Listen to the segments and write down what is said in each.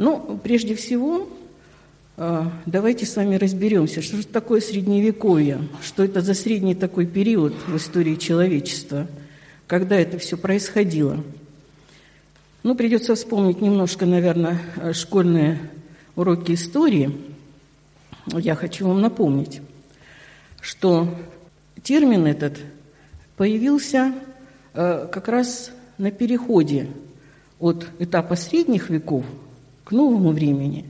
Ну, прежде всего, э, давайте с вами разберемся, что же такое средневековье, что это за средний такой период в истории человечества, когда это все происходило. Ну, придется вспомнить немножко, наверное, школьные уроки истории. Я хочу вам напомнить, что термин этот появился э, как раз на переходе от этапа средних веков к новому времени.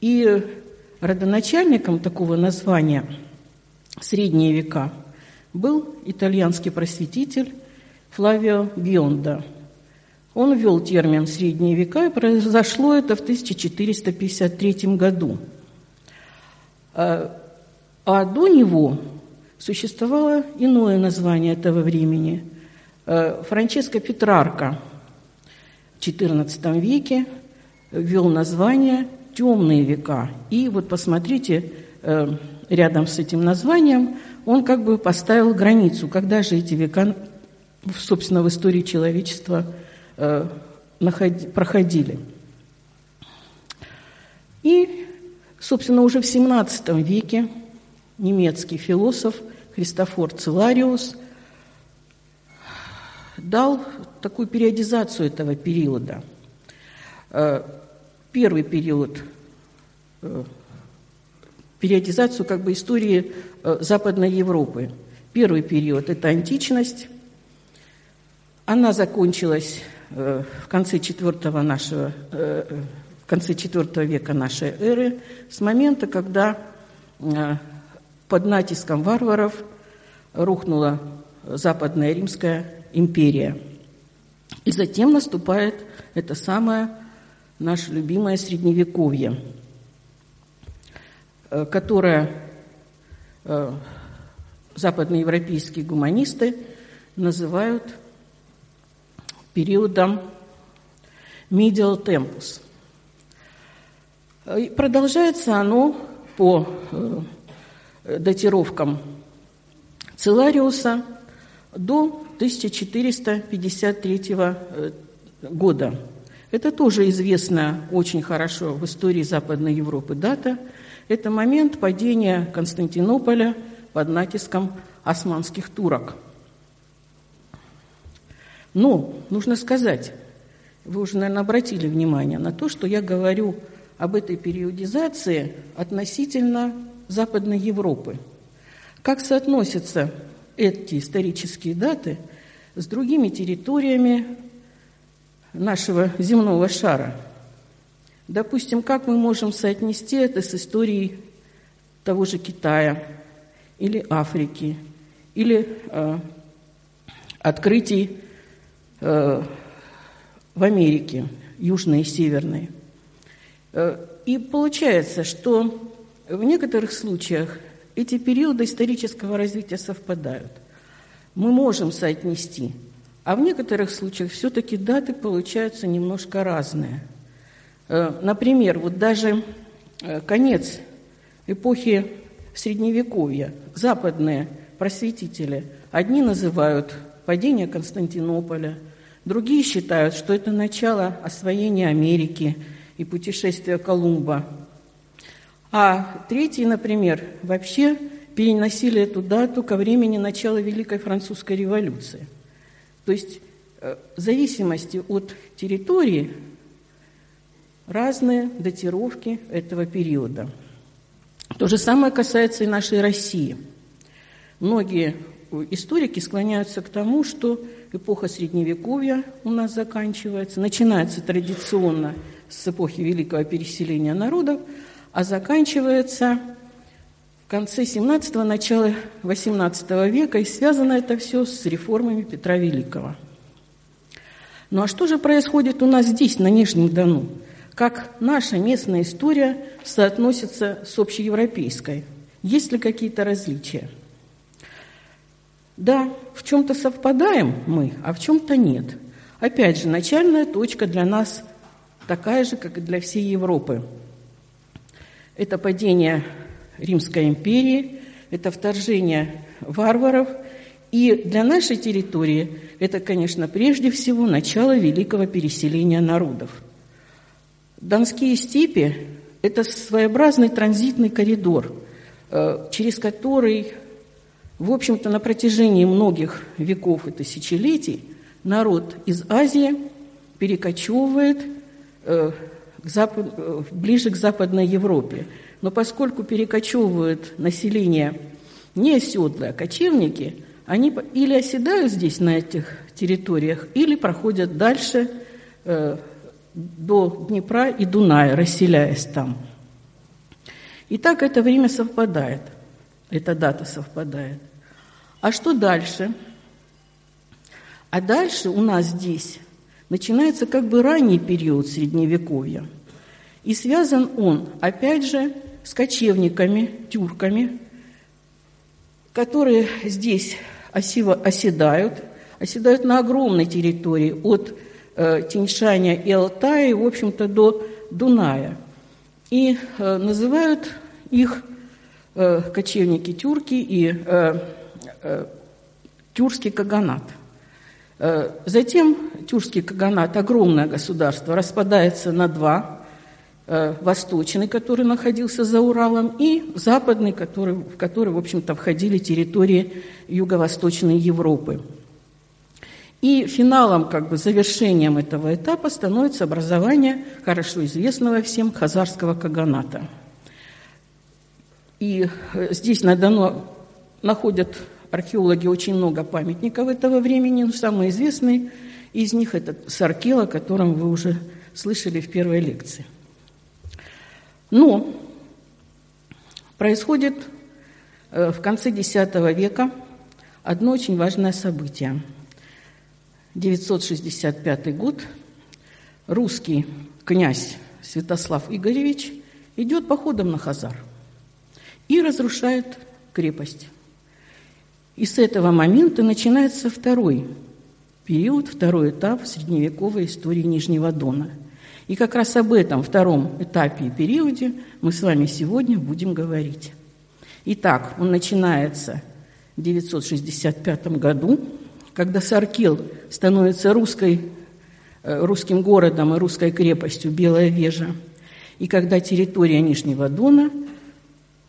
И родоначальником такого названия «средние века» был итальянский просветитель Флавио Бионда. Он ввел термин «средние века», и произошло это в 1453 году. А, а до него существовало иное название этого времени. Э, Франческо Петрарка в XIV веке ввел название «темные века». И вот посмотрите, э, рядом с этим названием он как бы поставил границу, когда же эти века, собственно, в истории человечества э, проходили. И, собственно, уже в XVII веке немецкий философ – Христофор Целариус дал такую периодизацию этого периода. Э, первый период э, периодизацию как бы истории э, Западной Европы. Первый период – это античность. Она закончилась в конце IV, нашего, в конце IV века нашей эры с момента, когда под натиском варваров рухнула Западная Римская империя. И затем наступает это самое наше любимое Средневековье, э, которое э, западноевропейские гуманисты называют периодом medial tempus. И продолжается оно по э, датировкам Целариуса до 1453 э, года. Это тоже известная очень хорошо в истории Западной Европы дата. Это момент падения Константинополя под натиском османских турок. Но нужно сказать, вы уже, наверное, обратили внимание на то, что я говорю об этой периодизации относительно Западной Европы. Как соотносятся эти исторические даты с другими территориями нашего земного шара? Допустим, как мы можем соотнести это с историей того же Китая или Африки, или э, открытий э, в Америке, южной и северной. Э, и получается, что в некоторых случаях эти периоды исторического развития совпадают. Мы можем соотнести, а в некоторых случаях все-таки даты получаются немножко разные. Э, например, вот даже э, конец эпохи Средневековья, западные просветители, одни называют падение Константинополя, другие считают, что это начало освоения Америки и путешествия Колумба – а третий, например, вообще переносили эту дату ко времени начала Великой Французской революции. То есть э, в зависимости от территории разные датировки этого периода. То же самое касается и нашей России. Многие историки склоняются к тому, что эпоха Средневековья у нас заканчивается, начинается традиционно с эпохи Великого переселения народов – а заканчивается конце 17-го, начало 18 века, и связано это все с реформами Петра Великого. Ну а что же происходит у нас здесь, на Нижнем Дону? Как наша местная история соотносится с общеевропейской? Есть ли какие-то различия? Да, в чем-то совпадаем мы, а в чем-то нет. Опять же, начальная точка для нас такая же, как и для всей Европы – это падение Римской империи, это вторжение варваров. И для нашей территории это, конечно, прежде всего начало великого переселения народов. Донские степи – это своеобразный транзитный коридор, э, через который, в общем-то, на протяжении многих веков и тысячелетий народ из Азии перекочевывает э, к запад, э, ближе к Западной Европе. Но поскольку перекочевывают население не оседлые, а кочевники, они или оседают здесь, на этих территориях, или проходят дальше до Днепра и Дуная, расселяясь там. И так это время совпадает, эта дата совпадает. А что дальше? А дальше у нас здесь начинается как бы ранний период Средневековья. И связан он, опять же, с кочевниками, тюрками, которые здесь оседают, оседают на огромной территории от э, Тиньшаня и Алтая, в общем-то, до Дуная. И э, называют их э, кочевники-тюрки и э, э, тюркский каганат. Затем тюркский каганат, огромное государство, распадается на два восточный, который находился за Уралом, и западный, который, в который, в общем-то, входили территории юго-восточной Европы. И финалом, как бы завершением этого этапа становится образование хорошо известного всем хазарского каганата. И э, здесь на Дону находят археологи очень много памятников этого времени, но самый известный из них – это Саркел, о котором вы уже слышали в первой лекции. Но происходит э, в конце X века одно очень важное событие – 965 год русский князь Святослав Игоревич идет походом на Хазар и разрушает крепость. И с этого момента начинается второй период, второй этап средневековой истории Нижнего Дона. И как раз об этом втором этапе и периоде мы с вами сегодня будем говорить. Итак, он начинается в 965 году когда Саркил становится русской, э, русским городом и русской крепостью Белая Вежа, и когда территория Нижнего Дона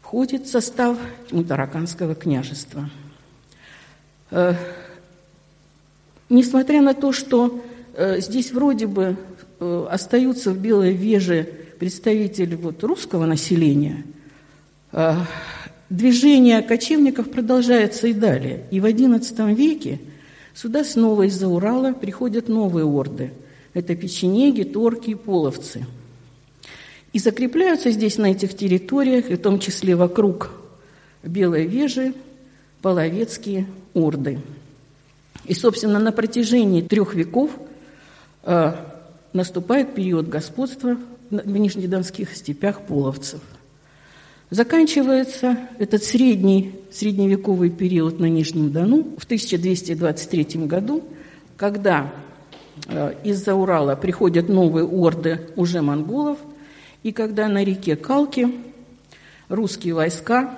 входит в состав Мутараканского княжества. Э, несмотря на то, что э, здесь вроде бы остаются в Белой Веже представители вот русского населения, движение кочевников продолжается и далее. И в XI веке – Сюда снова из-за Урала приходят новые орды. Это печенеги, торки и половцы. И закрепляются здесь, на этих территориях, и в том числе вокруг Белой Вежи, половецкие орды. И, собственно, на протяжении трех веков э, наступает период господства в нижнедонских степях половцев – Заканчивается этот средний, средневековый период на Нижнем Дону в 1223 году, когда э, из-за Урала приходят новые орды уже монголов, и когда на реке Калки русские войска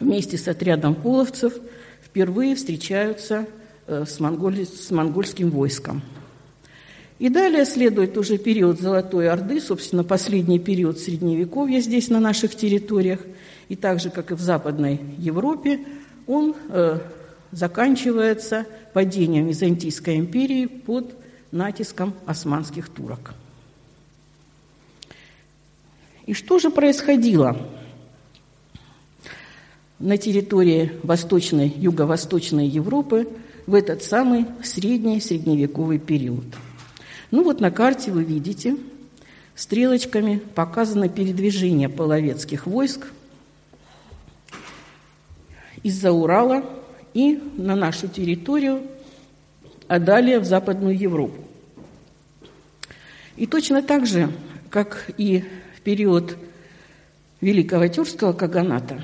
вместе с отрядом половцев впервые встречаются э, с, монголь... с монгольским войском – и далее следует уже период Золотой Орды, собственно, последний период Средневековья здесь, на наших территориях. И так же, как и в Западной Европе, он э, заканчивается падением Византийской империи под натиском османских турок. И что же происходило на территории Восточной, Юго-Восточной Европы в этот самый средний средневековый период – ну вот на карте вы видите, стрелочками показано передвижение половецких войск из-за Урала и на нашу территорию, а далее в Западную Европу. И точно так же, как и в период Великого Тюркского Каганата,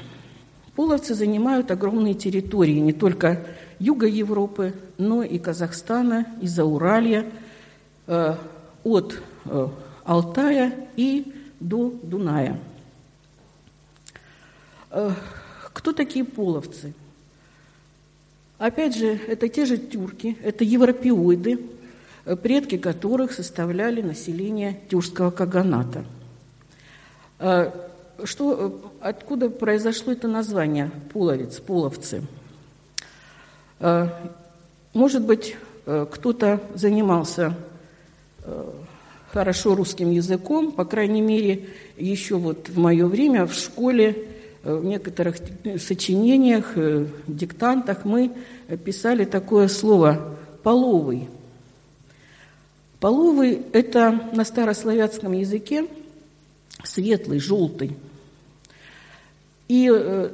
половцы занимают огромные территории не только юга Европы, но и Казахстана, и Зауралья – от э, Алтая и до Дуная. Э, кто такие половцы? Опять же, это те же тюрки, это европеоиды, предки которых составляли население Тюркского каганата. Что, откуда произошло это название «половец», «половцы»? Может быть, кто-то занимался хорошо русским языком, по крайней мере, еще вот в мое время в школе, э, в некоторых сочинениях, э, диктантах мы писали такое слово «половый». Половый – это на старославянском языке светлый, желтый. И э,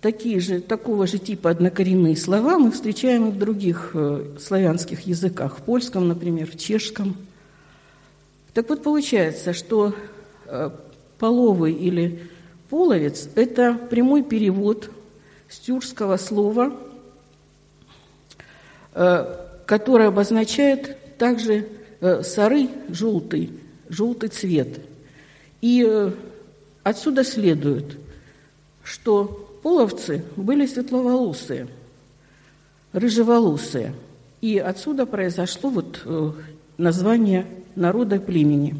такие же, такого же типа однокоренные слова мы встречаем и в других славянских языках, в польском, например, в чешском – так вот, получается, что э, половый или половец – это прямой перевод с тюркского слова, э, которое обозначает также э, сары желтый, желтый цвет. И отсюда следует, что половцы были светловолосые, рыжеволосые. И отсюда произошло вот название народа племени.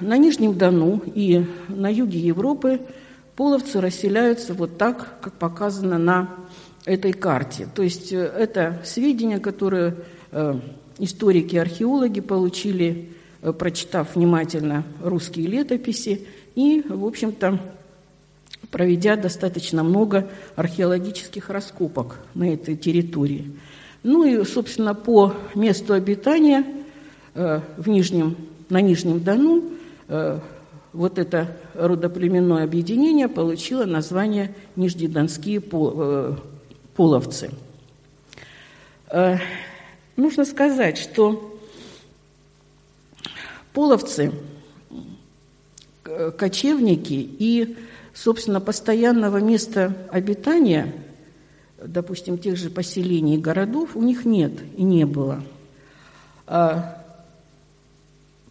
На Нижнем Дону и на юге Европы половцы расселяются вот так, как показано на этой карте. То есть э, это сведения, которые э, историки, археологи получили, э, прочитав внимательно русские летописи и, в общем-то, проведя достаточно много археологических раскопок на этой территории. Ну и, собственно, по месту обитания – Э, в Нижнем, на Нижнем Дону э, вот это родоплеменное объединение получило название Нижнедонские э, половцы. Нужно сказать, что половцы, кочевники и, собственно, постоянного места обитания, допустим, тех же поселений и городов, у них нет и не было. А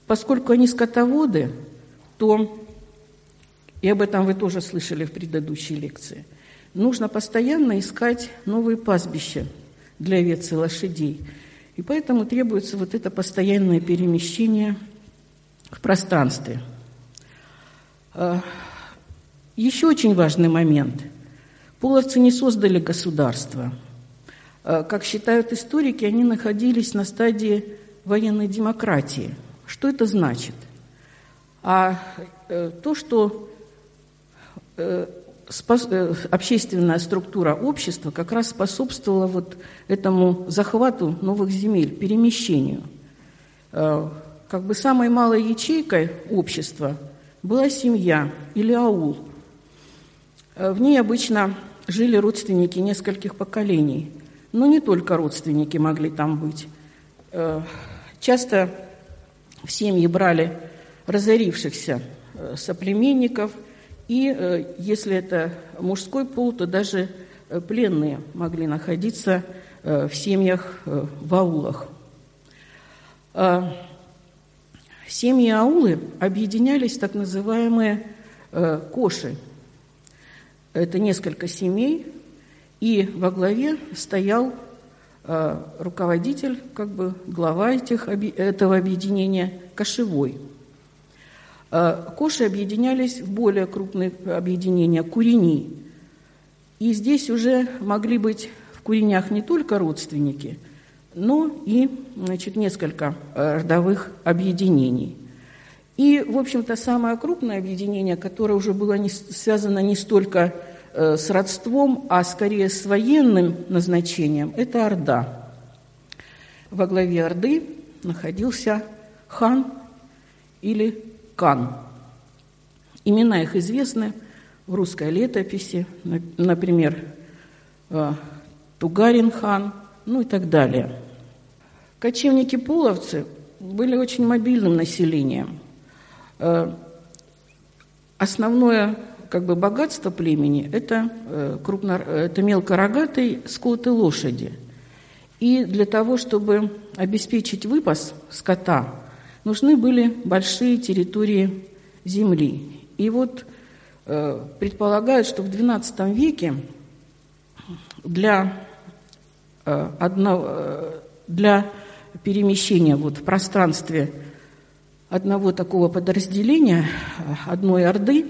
Поскольку они скотоводы, то, и об этом вы тоже слышали в предыдущей лекции, нужно постоянно искать новые пастбища для овец и лошадей. И поэтому требуется вот это постоянное перемещение в пространстве. Еще очень важный момент. Половцы не создали государство. А, как считают историки, они находились на стадии военной демократии – что это значит? А э, то, что э, э, общественная структура общества как раз способствовала вот этому захвату новых земель, перемещению. Э, как бы самой малой ячейкой общества была семья или аул. Э, в ней обычно жили родственники нескольких поколений, но не только родственники могли там быть. Э, часто в семьи брали разорившихся э, соплеменников, и если это мужской пол, то даже пленные могли находиться в семьях в аулах. Семьи аулы объединялись в так называемые коши. Это несколько семей, и во главе стоял Э, руководитель, как бы глава этих, этого объединения, кошевой. Э, коши объединялись в более крупные объединения – курени. И здесь уже могли быть в куренях не только родственники, но и значит, несколько э, родовых объединений. И, в общем-то, самое крупное объединение, которое уже было не, связано не столько Э, с родством, а скорее с военным назначением, это Орда. Во главе Орды находился хан или кан. Имена их известны в русской летописи, например, э, Тугарин хан, ну и так далее. Кочевники-половцы были очень мобильным населением. Э, основное как бы богатство племени – это, э, крупно, это мелкорогатый скот и лошади. И для того, чтобы обеспечить выпас скота, нужны были большие территории земли. И вот э, предполагают, что в XII веке для, э, одного, для перемещения вот в пространстве одного такого подразделения, одной Орды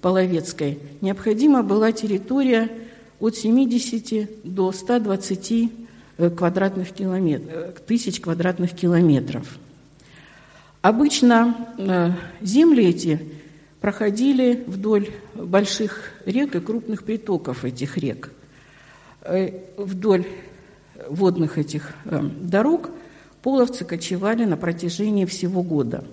Половецкой, необходима была территория от 70 до 120 э, квадратных километров, э, тысяч квадратных километров. Обычно э, земли эти проходили вдоль больших рек и крупных притоков этих рек. Вдоль водных этих дорог половцы кочевали на протяжении всего года.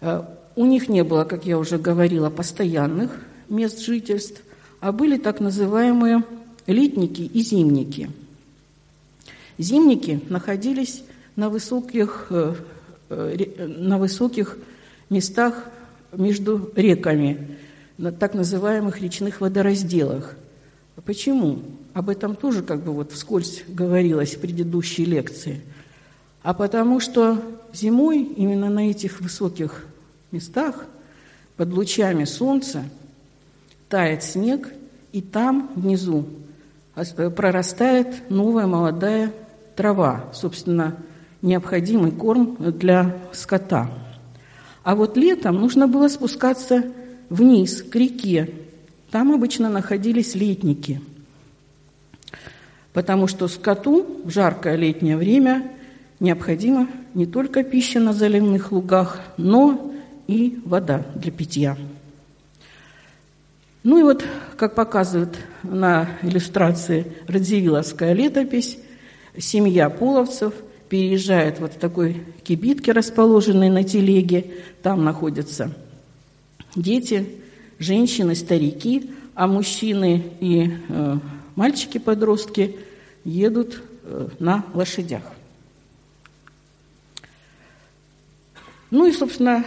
У них не было, как я уже говорила, постоянных мест жительств, а были так называемые летники и зимники. Зимники находились на высоких, э, э, на высоких местах между реками, на так называемых речных водоразделах. Почему? Об этом тоже как бы вот вскользь говорилось в предыдущей лекции. А потому что зимой именно на этих высоких местах под лучами солнца тает снег, и там внизу э, прорастает новая молодая трава, собственно, необходимый корм для скота. А вот летом нужно было спускаться вниз, к реке. Там обычно находились летники, потому что скоту в жаркое летнее время необходима не только пища на заливных лугах, но и вода для питья. Ну и вот, как показывает на иллюстрации Радзивилловская летопись, семья половцев переезжает вот в такой кибитке, расположенной на телеге. Там находятся дети, женщины, старики, а мужчины и э, мальчики-подростки едут э, на лошадях. Ну и, собственно,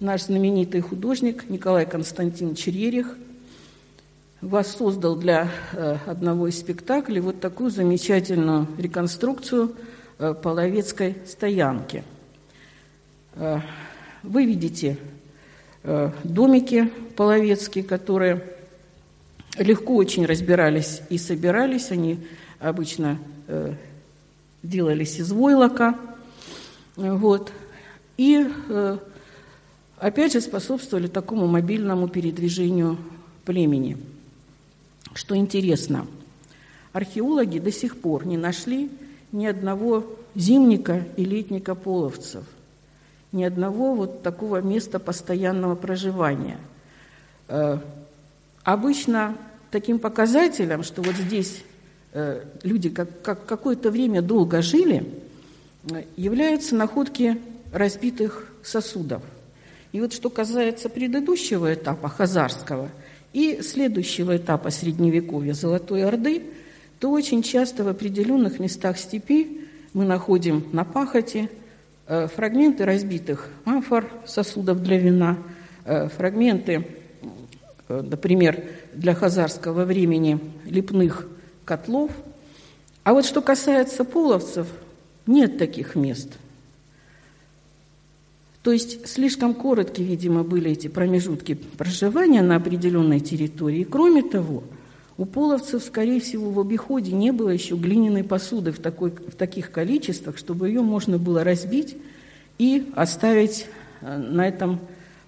наш знаменитый художник Николай Константинович Рерих воссоздал для э, одного из спектаклей вот такую замечательную реконструкцию э, половецкой стоянки. Э, вы видите домики половецкие, которые легко очень разбирались и собирались. Они обычно делались из войлока. Вот. И опять же способствовали такому мобильному передвижению племени. Что интересно, археологи до сих пор не нашли ни одного зимника и летника половцев, ни одного вот такого места постоянного проживания. Э, обычно таким показателем, что вот здесь э, люди как, как какое-то время долго жили, э, являются находки разбитых сосудов – и вот что касается предыдущего этапа, хазарского, и следующего этапа Средневековья Золотой Орды, то очень часто в определенных местах степи мы находим на пахоте э, фрагменты разбитых амфор, сосудов для вина, э, фрагменты, э, например, для хазарского времени лепных котлов. А вот что касается половцев, нет таких мест – то есть слишком короткие, видимо, были эти промежутки проживания на определенной территории. Кроме того, у половцев, скорее всего, в обиходе не было еще глиняной посуды в, такой, в таких количествах, чтобы ее можно было разбить и оставить э, на этом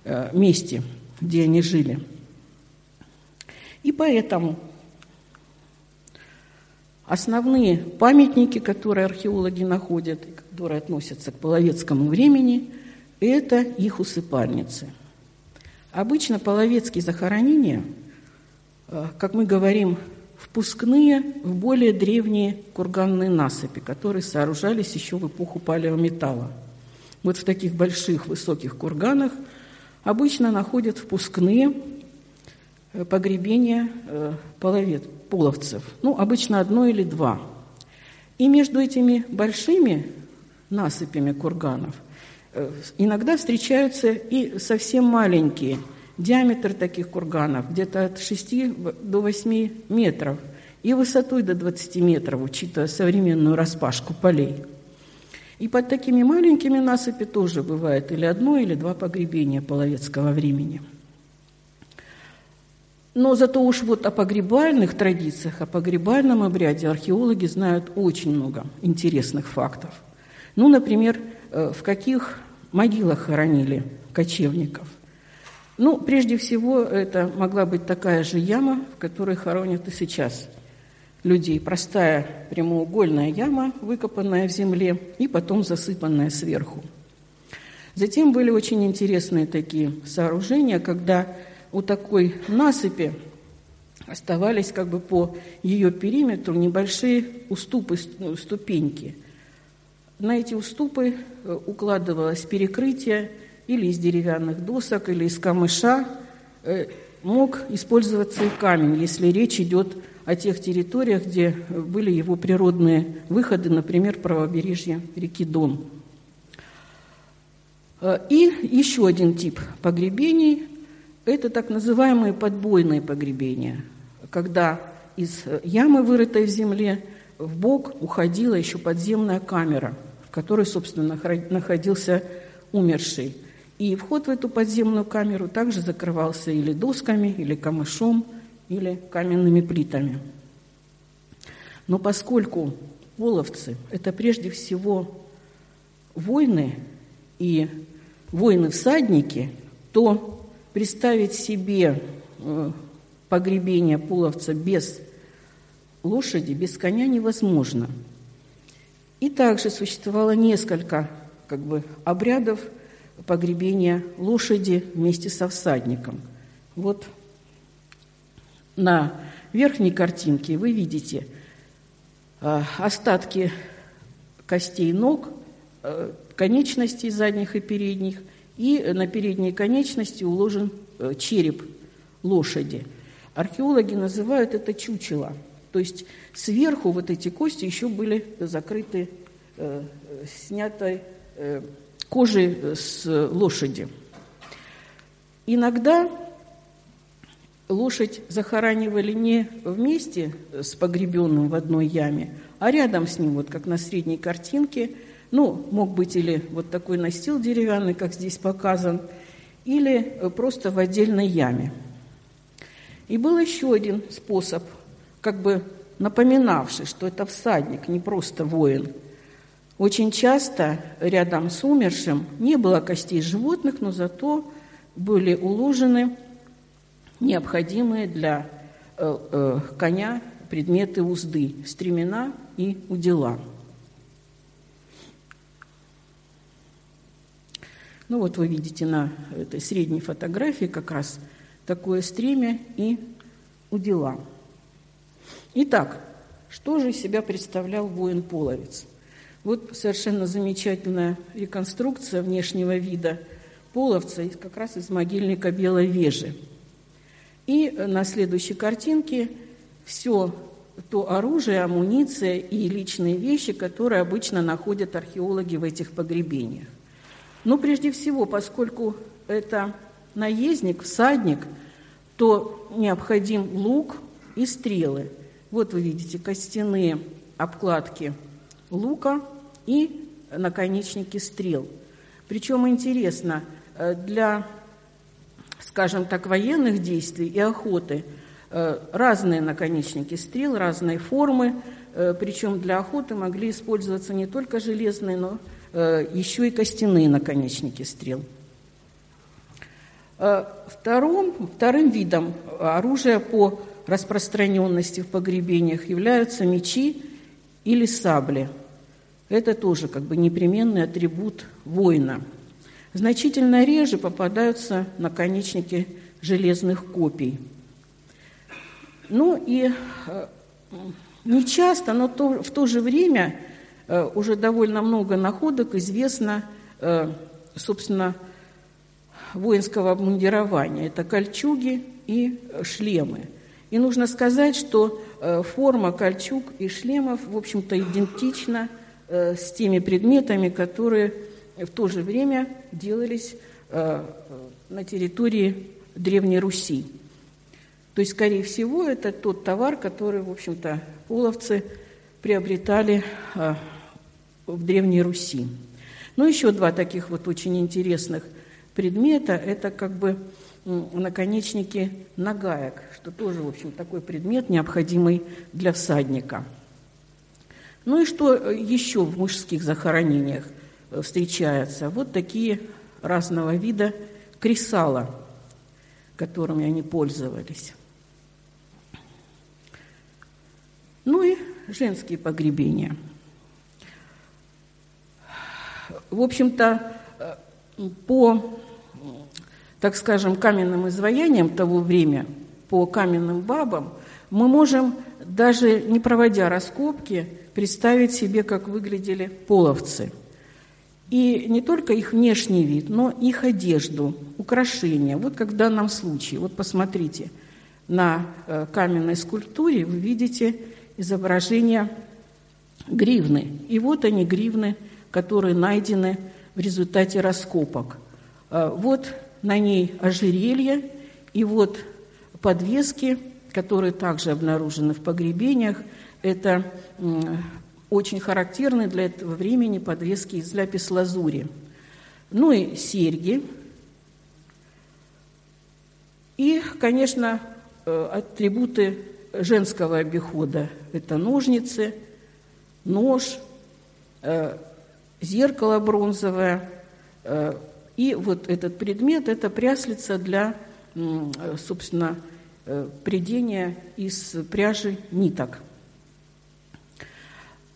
э, месте, где они жили. И поэтому основные памятники, которые археологи находят, которые относятся к половецкому времени – это их усыпальницы. Обычно половецкие захоронения, э, как мы говорим, впускные в более древние курганные насыпи, которые сооружались еще в эпоху палеометалла. Вот в таких больших высоких курганах обычно находят впускные э, погребения э, половец, половцев. Ну, обычно одно или два. И между этими большими насыпями курганов – иногда встречаются и совсем маленькие. Диаметр таких курганов где-то от 6 до 8 метров и высотой до 20 метров, учитывая современную распашку полей. И под такими маленькими насыпи тоже бывает или одно, или два погребения половецкого времени. Но зато уж вот о погребальных традициях, о погребальном обряде археологи знают очень много интересных фактов. Ну, например, э, в каких могилах хоронили кочевников. Ну, прежде всего, это могла быть такая же яма, в которой хоронят и сейчас людей. Простая прямоугольная яма, выкопанная в земле и потом засыпанная сверху. Затем были очень интересные такие сооружения, когда у такой насыпи оставались как бы по ее периметру небольшие уступы, ступеньки. На эти уступы э, укладывалось перекрытие или из деревянных досок, или из камыша. Э, мог использоваться и камень, если речь идет о тех территориях, где были его природные выходы, например, правобережье реки Дон. Э, и еще один тип погребений это так называемые подбойные погребения, когда из ямы, вырытой в земле, в бок уходила еще подземная камера, которой, собственно, находился умерший. И вход в эту подземную камеру также закрывался или досками, или камышом, или каменными плитами. Но поскольку половцы – это прежде всего войны и воины-всадники, то представить себе э, погребение половца без лошади, без коня невозможно. И также существовало несколько как бы, обрядов погребения лошади вместе со всадником. Вот на верхней картинке вы видите э, остатки костей ног, э, конечностей задних и передних – и на передней конечности уложен э, череп лошади. Археологи называют это чучело. То есть сверху вот эти кости еще были закрыты э, снятой э, кожей с лошади. Иногда лошадь захоранивали не вместе с погребенным в одной яме, а рядом с ним, вот как на средней картинке – ну, мог быть или вот такой настил деревянный, как здесь показан, или э, просто в отдельной яме. И был еще один способ, как бы напоминавший, что это всадник, не просто воин. Очень часто рядом с умершим не было костей животных, но зато были уложены необходимые для э, э, коня предметы узды, стремена и удила. Ну вот вы видите на этой средней фотографии как раз такое стремя и удила. Итак, что же из себя представлял воин-половец? Вот совершенно замечательная реконструкция внешнего вида половца как раз из могильника Белой Вежи. И на следующей картинке все то оружие, амуниция и личные вещи, которые обычно находят археологи в этих погребениях. Но прежде всего, поскольку это наездник, всадник, то необходим лук и стрелы. Вот вы видите костяные обкладки лука и наконечники стрел. Причем интересно, э, для, скажем так, военных действий и охоты э, разные наконечники стрел, разные формы, э, причем для охоты могли использоваться не только железные, но еще и костяные наконечники стрел. Вторым, вторым видом оружия по распространенности в погребениях являются мечи или сабли. Это тоже как бы непременный атрибут воина. Значительно реже попадаются наконечники железных копий. Ну и э, не часто, но то, в то же время Э, уже довольно много находок известно, э, собственно, воинского обмундирования. Это кольчуги и шлемы. И нужно сказать, что э, форма кольчуг и шлемов, в общем-то, идентична с теми предметами, которые в то же время делались на территории Древней Руси. То есть, скорее всего, это тот товар, который, в общем-то, половцы приобретали в Древней Руси. Ну, еще два таких вот очень интересных предмета – это как бы наконечники нагаек, что тоже, в общем, такой предмет, необходимый для всадника. Ну и что э, еще в мужских захоронениях э, встречается? Вот такие разного вида кресала, которыми они пользовались. Ну и женские погребения. В общем-то, э, по так скажем, каменным изваяниям того времени, по каменным бабам, мы можем, даже не проводя раскопки, представить себе, как выглядели половцы. И не только их внешний вид, но их одежду, украшения. Вот как в данном случае. Вот посмотрите, на э, каменной скульптуре вы видите изображение гривны. И вот они, гривны, которые найдены в результате раскопок. Э, вот на ней ожерелье и вот подвески, которые также обнаружены в погребениях. Это очень характерны для этого времени подвески из ляпис-лазури. Ну и серьги. И, конечно, э, атрибуты женского обихода. Это ножницы, нож, э, зеркало бронзовое, э, и вот этот предмет – это пряслица для, собственно, э, придения из пряжи ниток.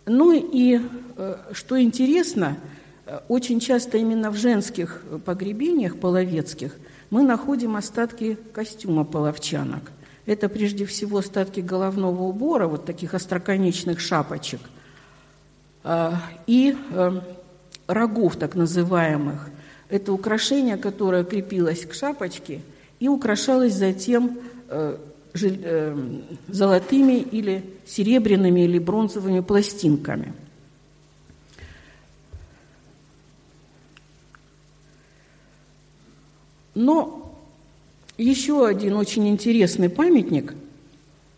Ну и, э, что интересно, э, очень часто именно в женских погребениях половецких мы находим остатки костюма половчанок. Это прежде всего остатки головного убора, вот таких остроконечных шапочек, и рогов так называемых, это украшение, которое крепилось к шапочке и украшалось затем э, э, золотыми или серебряными или бронзовыми пластинками. Но еще один очень интересный памятник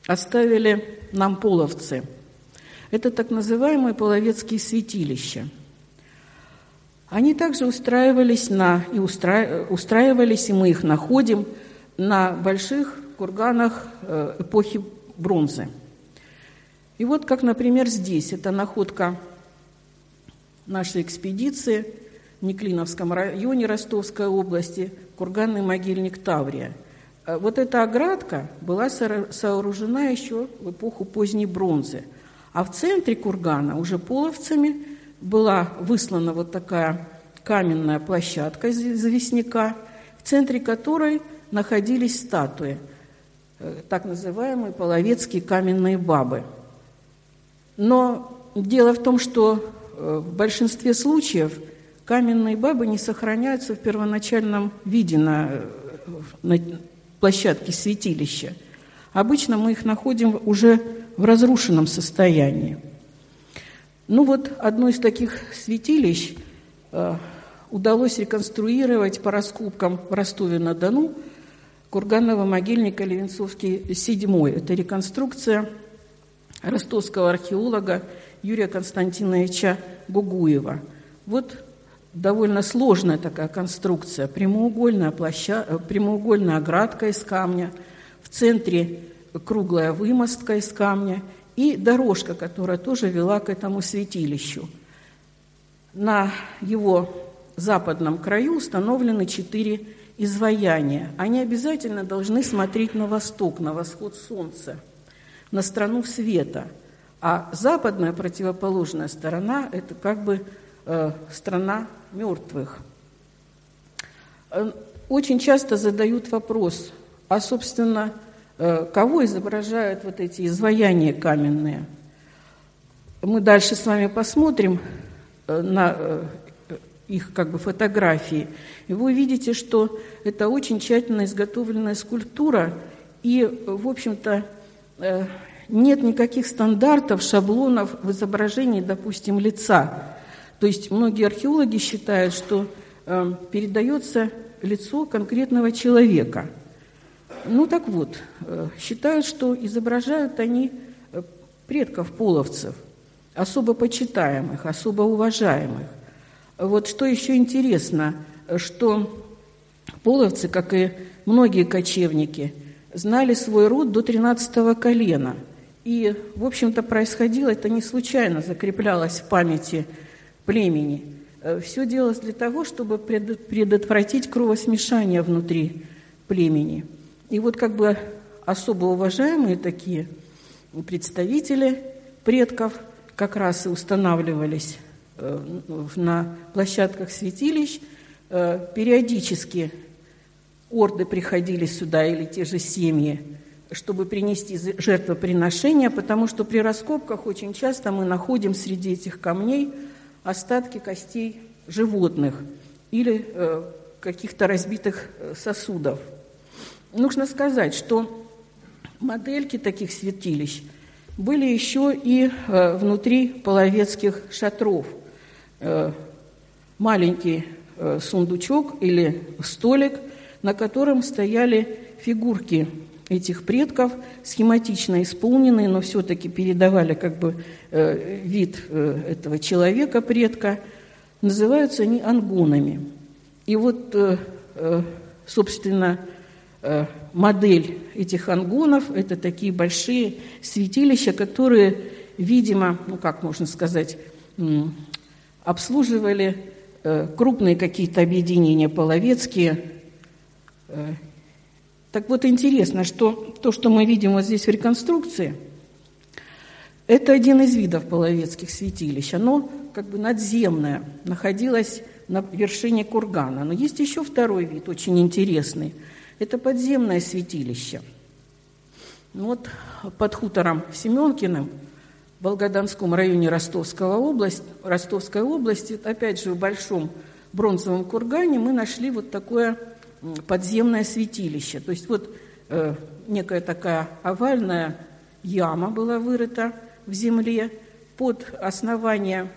оставили нам половцы. Это так называемые половецкие святилища – они также устраивались на, и устра, устраивались, и мы их находим, на больших курганах э, эпохи бронзы. И вот как, например, здесь, это находка нашей экспедиции в Неклиновском районе Ростовской области, курганный могильник Таврия. Э, вот эта оградка была сооружена еще в эпоху поздней бронзы, а в центре кургана уже половцами была выслана вот такая каменная площадка из известняка, в центре которой находились статуи, э, так называемые половецкие каменные бабы. Но дело в том, что э, в большинстве случаев каменные бабы не сохраняются в первоначальном виде на, э, на площадке святилища. Обычно мы их находим уже в разрушенном состоянии. Ну вот одно из таких святилищ э, удалось реконструировать по раскопкам в Ростове-на-Дону курганного могильника Левенцовский седьмой. Это реконструкция ростовского археолога Юрия Константиновича Гугуева. Вот довольно сложная такая конструкция. Прямоугольная, площа... Э, прямоугольная оградка из камня, в центре круглая вымостка из камня – и дорожка, которая тоже вела к этому святилищу. На его западном краю установлены четыре изваяния. Они обязательно должны смотреть на восток, на восход солнца, на страну света. А западная противоположная сторона – это как бы э, страна мертвых. Э, очень часто задают вопрос, а, собственно, кого изображают вот эти изваяния каменные. Мы дальше с вами посмотрим э, на э, их как бы фотографии, и вы увидите, что это очень тщательно изготовленная скульптура, и, в общем-то, нет никаких стандартов, шаблонов в изображении, допустим, лица. То есть многие археологи считают, что передается лицо конкретного человека – ну так вот, э, считают, что изображают они э, предков половцев, особо почитаемых, особо уважаемых. Вот что еще интересно, что половцы, как и многие кочевники знали свой род до 13 колена. И, в общем-то, происходило это не случайно, закреплялось в памяти племени. Э, Все делалось для того, чтобы предотвратить кровосмешание внутри племени. И вот как бы особо уважаемые такие представители предков как раз и устанавливались э, на площадках святилищ. Э, периодически орды приходили сюда или те же семьи, чтобы принести жертвоприношения, потому что при раскопках очень часто мы находим среди этих камней остатки костей животных или э, каких-то разбитых сосудов. Нужно сказать, что модельки таких святилищ были еще и э, внутри половецких шатров. Э, маленький э, сундучок или столик, на котором стояли фигурки этих предков, схематично исполненные, но все-таки передавали как бы вид этого человека, предка. Называются они ангонами. И вот, собственно, Э, модель этих ангонов – это такие большие святилища, которые, видимо, ну как можно сказать, обслуживали э, крупные какие-то объединения половецкие. Э, так вот интересно, что то, что мы видим вот здесь в реконструкции, это один из видов половецких святилищ. Оно как бы надземное, находилось на вершине кургана. Но есть еще второй вид, очень интересный – это подземное святилище. Вот под хутором Семенкиным в Волгодонском районе Ростовского области, Ростовской области, опять же в большом бронзовом кургане мы нашли вот такое подземное святилище. То есть вот э, некая такая овальная яма была вырыта в земле, под основание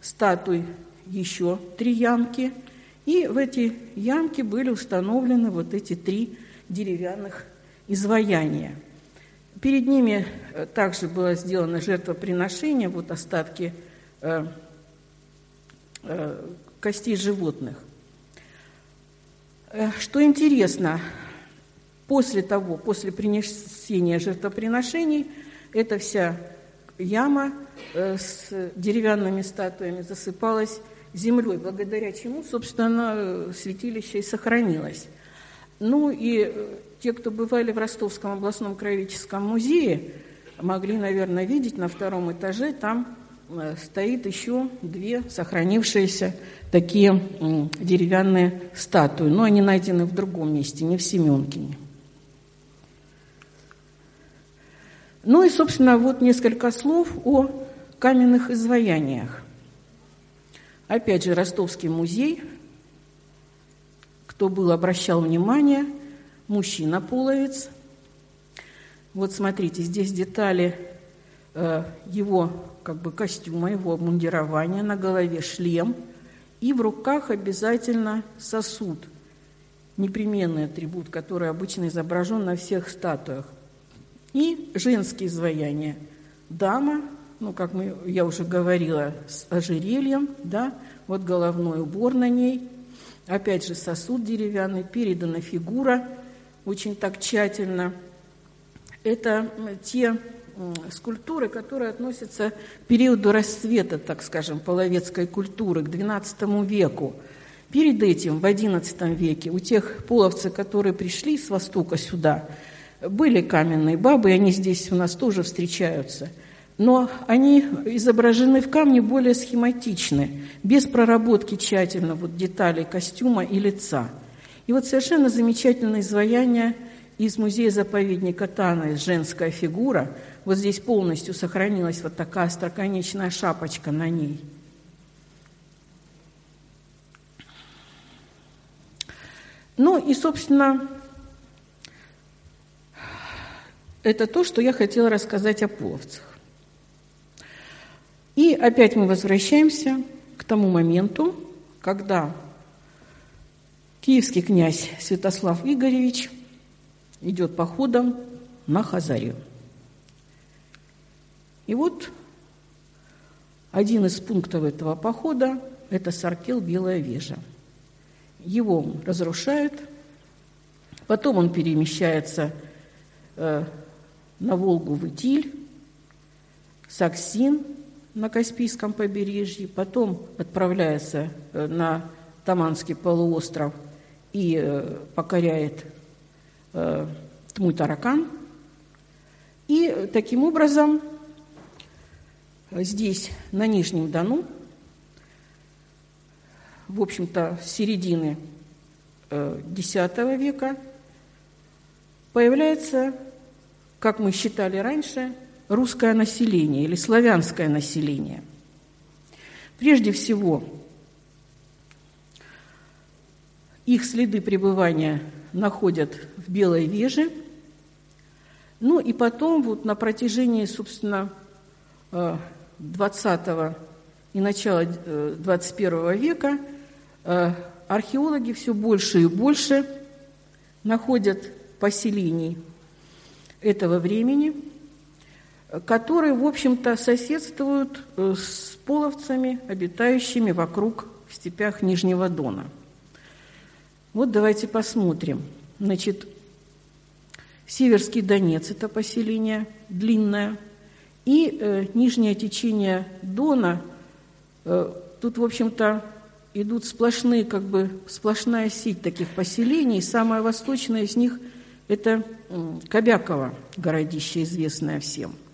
статуй еще три ямки – и в эти ямки были установлены вот эти три деревянных изваяния. Перед ними э, также было сделано жертвоприношение, вот остатки э, э, костей животных. Э, что интересно, после того, после принесения жертвоприношений, эта вся яма э, с деревянными статуями засыпалась землей, благодаря чему, собственно, святилище и сохранилось. Ну и э, те, кто бывали в Ростовском областном краеведческом музее, могли, наверное, видеть на втором этаже, там э, стоит еще две сохранившиеся такие деревянные статуи. Но они найдены в другом месте, не в Семенкине. Ну и, собственно, вот несколько слов о каменных изваяниях. Опять же, Ростовский музей, кто был, обращал внимание, мужчина-половец. Вот смотрите, здесь детали э, его как бы костюма, его обмундирования, на голове шлем, и в руках обязательно сосуд, непременный атрибут, который обычно изображен на всех статуях. И женские изваяния. Дама ну, как мы, я уже говорила, с ожерельем, да, вот головной убор на ней, опять же сосуд деревянный, передана фигура очень так тщательно. Это те скульптуры, которые относятся к периоду расцвета, так скажем, половецкой культуры, к XII веку. Перед этим, в XI веке, у тех половцев, которые пришли с Востока сюда, были каменные бабы, и они здесь у нас тоже встречаются – но они изображены в камне более схематичны, без проработки тщательно вот, деталей костюма и лица. И вот совершенно замечательное изваяние из музея-заповедника Тана, женская фигура. Вот здесь полностью сохранилась вот такая остроконечная шапочка на ней. Ну и, собственно, это то, что я хотела рассказать о половцах. И опять мы возвращаемся к тому моменту, когда киевский князь Святослав Игоревич идет походом на Хазарию. И вот один из пунктов этого похода – это Саркел Белая Вежа. Его разрушают, Потом он перемещается э, на Волгу в Итиль, Саксин на Каспийском побережье, потом отправляется э, на Таманский полуостров и э, покоряет э, Тмутаракан. И таким образом здесь, на Нижнем Дону, в общем-то, с середины X века появляется, как мы считали раньше, русское население или славянское население. Прежде всего, их следы пребывания находят в Белой Веже, ну и потом вот на протяжении, собственно, 20 э, и начала 21 э, века э, археологи все больше и больше находят поселений этого времени – которые, в общем-то, соседствуют э, с половцами, обитающими вокруг в степях Нижнего Дона. Вот давайте посмотрим. Значит, Северский Донец – это поселение длинное, и э, нижнее течение Дона, э, тут, в общем-то, идут сплошные, как бы, сплошная сеть таких поселений. Самое восточное из них – это Кобяково, городище, известное всем –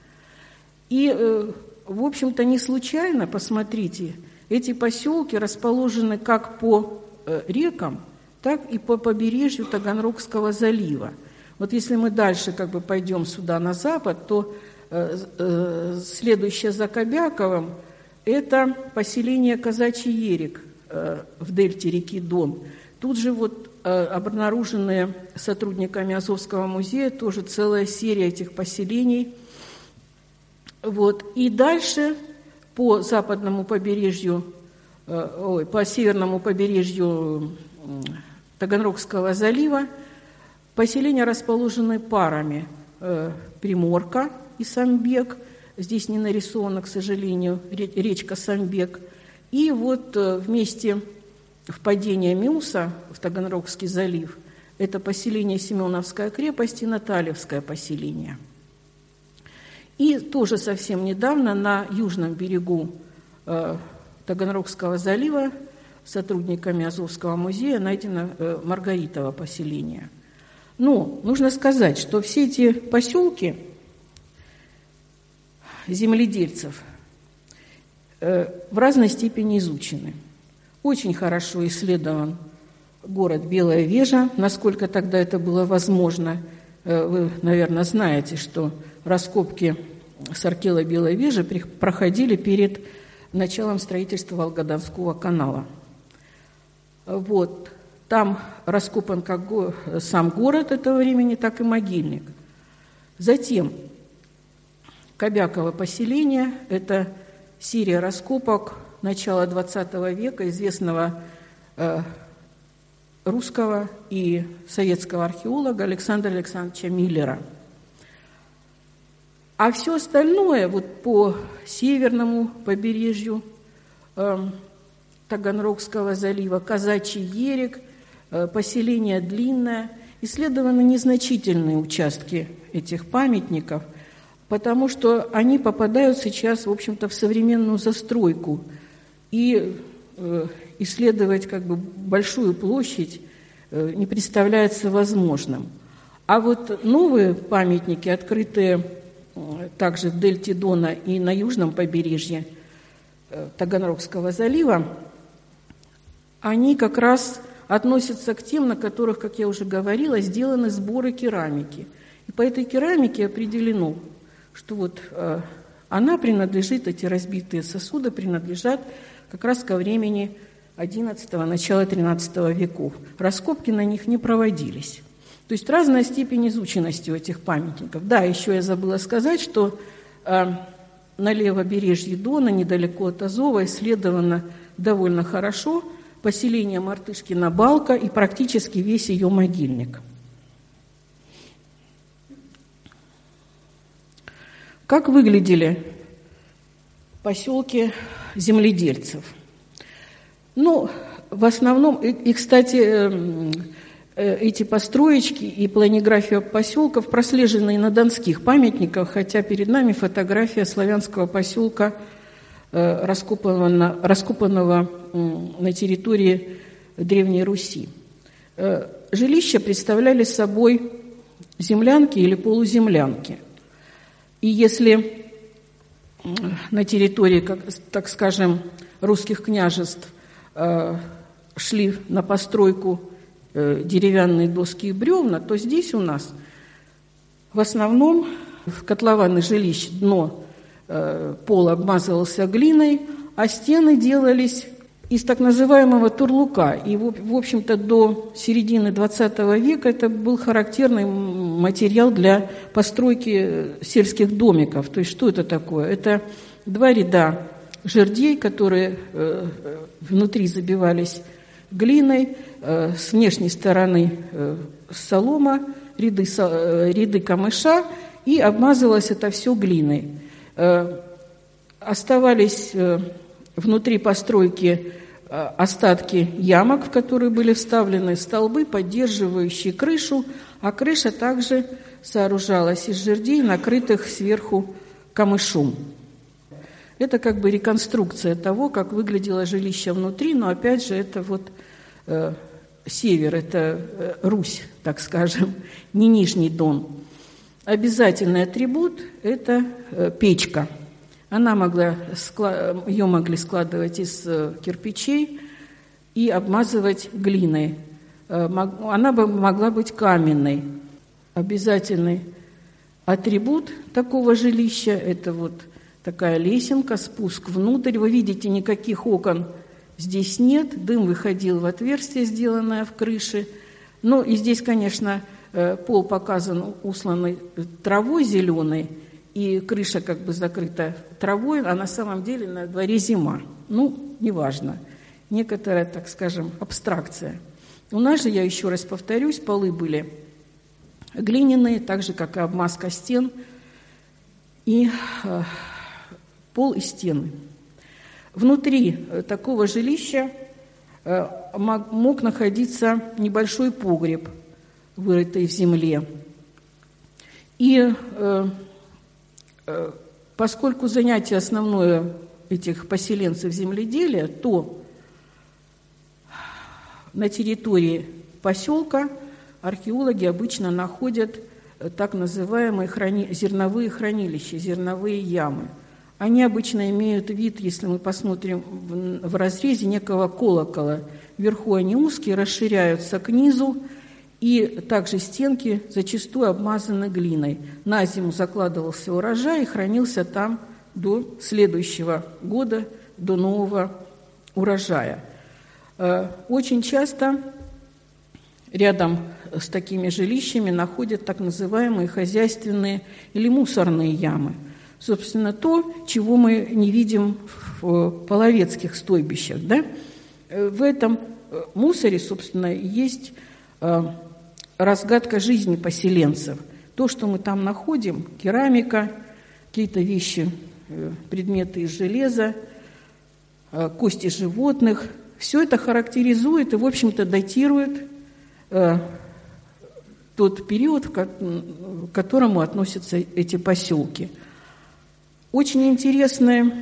и, э, в общем-то, не случайно, посмотрите, эти поселки расположены как по э, рекам, так и по побережью Таганрогского залива. Вот если мы дальше как бы пойдем сюда на запад, то э, э, следующее за Кобяковым – это поселение Казачий Ерик э, в дельте реки Дон. Тут же вот обнаруженные сотрудниками Азовского музея тоже целая серия этих поселений – вот. И дальше по западному побережью, э, ой, по северному побережью Таганрогского залива поселения расположены парами э, Приморка и Самбек. Здесь не нарисована, к сожалению, речка Самбек. И вот э, вместе впадения Мюса в Таганрогский залив – это поселение Семеновская крепость и Натальевское поселение – и тоже совсем недавно на южном берегу э, Таганрогского залива сотрудниками Азовского музея найдено э, Маргаритово поселение. Но нужно сказать, что все эти поселки земледельцев э, в разной степени изучены. Очень хорошо исследован город Белая Вежа, насколько тогда это было возможно. Вы, наверное, знаете, что раскопки Саркела Белой Вежи проходили перед началом строительства Волгодонского канала. Вот. Там раскопан как го сам город этого времени, так и могильник. Затем Кобяково поселение – это серия раскопок начала XX века известного э, русского и советского археолога Александра Александровича Миллера – а все остальное вот по северному побережью э, Таганрогского залива, Казачий Ерик, э, поселение Длинное, исследованы незначительные участки этих памятников, потому что они попадают сейчас, в общем-то, в современную застройку. И э, исследовать как бы большую площадь э, не представляется возможным. А вот новые памятники, открытые также в дельте Дона и на южном побережье э, Таганрогского залива, они как раз относятся к тем, на которых, как я уже говорила, сделаны сборы керамики. И по этой керамике определено, что вот э, она принадлежит, эти разбитые сосуды принадлежат как раз ко времени XI, начала XIII веков. Раскопки на них не проводились. То есть разная степень изученности у этих памятников. Да, еще я забыла сказать, что э, на левобережье Дона, недалеко от Азова, исследовано довольно хорошо поселение Мартышкина Балка и практически весь ее могильник. Как выглядели поселки земледельцев? Ну, в основном, и, и кстати, эм, эти построечки и планиграфия поселков прослежены и на донских памятниках, хотя перед нами фотография славянского поселка, э, раскопанного, раскопанного на территории Древней Руси. Э, жилища представляли собой землянки или полуземлянки. И если на территории, так скажем, русских княжеств э, шли на постройку э, деревянные доски и бревна, то здесь у нас в основном в котлованы жилищ дно э, пол обмазывался глиной, а стены делались из так называемого турлука. И, в общем-то, до середины XX века это был характерный материал для постройки сельских домиков. То есть что это такое? Это два ряда жердей, которые э, внутри забивались глиной, э, с внешней стороны э, солома, ряды, ряды камыша, и обмазывалось это все глиной. Оставались внутри постройки Э, остатки ямок, в которые были вставлены столбы, поддерживающие крышу, а крыша также сооружалась из жердей, накрытых сверху камышом. Это как бы реконструкция того, как выглядело жилище внутри, но опять же это вот э, север, это э, Русь, так скажем, не Нижний Дон. Обязательный атрибут – это э, печка – она могла, ее могли складывать из э, кирпичей и обмазывать глиной. Э, она бы могла быть каменной. Обязательный атрибут такого жилища – это вот такая лесенка, спуск внутрь. Вы видите, никаких окон здесь нет. Дым выходил в отверстие, сделанное в крыше. Ну и здесь, конечно, э, пол показан усланный травой зеленой – и крыша как бы закрыта травой, а на самом деле на дворе зима. Ну, неважно. Некоторая, так скажем, абстракция. У нас же, я еще раз повторюсь, полы были глиняные, так же, как и обмазка стен, и э, пол и стены. Внутри э, такого жилища э, мог находиться небольшой погреб, вырытый в земле. И э, поскольку занятие основное этих поселенцев земледелия, то на территории поселка археологи обычно находят так называемые храни... зерновые хранилища, зерновые ямы. Они обычно имеют вид, если мы посмотрим в, разрезе некого колокола. Вверху они узкие, расширяются к низу, и также стенки зачастую обмазаны глиной. На зиму закладывался урожай и хранился там до следующего года, до нового урожая. Э, очень часто рядом с такими жилищами находят так называемые хозяйственные или мусорные ямы. Собственно, то, чего мы не видим в половецких стойбищах. Да? Э, в этом э, мусоре, собственно, есть разгадка жизни поселенцев. То, что мы там находим, керамика, какие-то вещи, э, предметы из железа, э, кости животных, все это характеризует и, в общем-то, датирует э, тот период, к которому относятся эти поселки. Очень интересный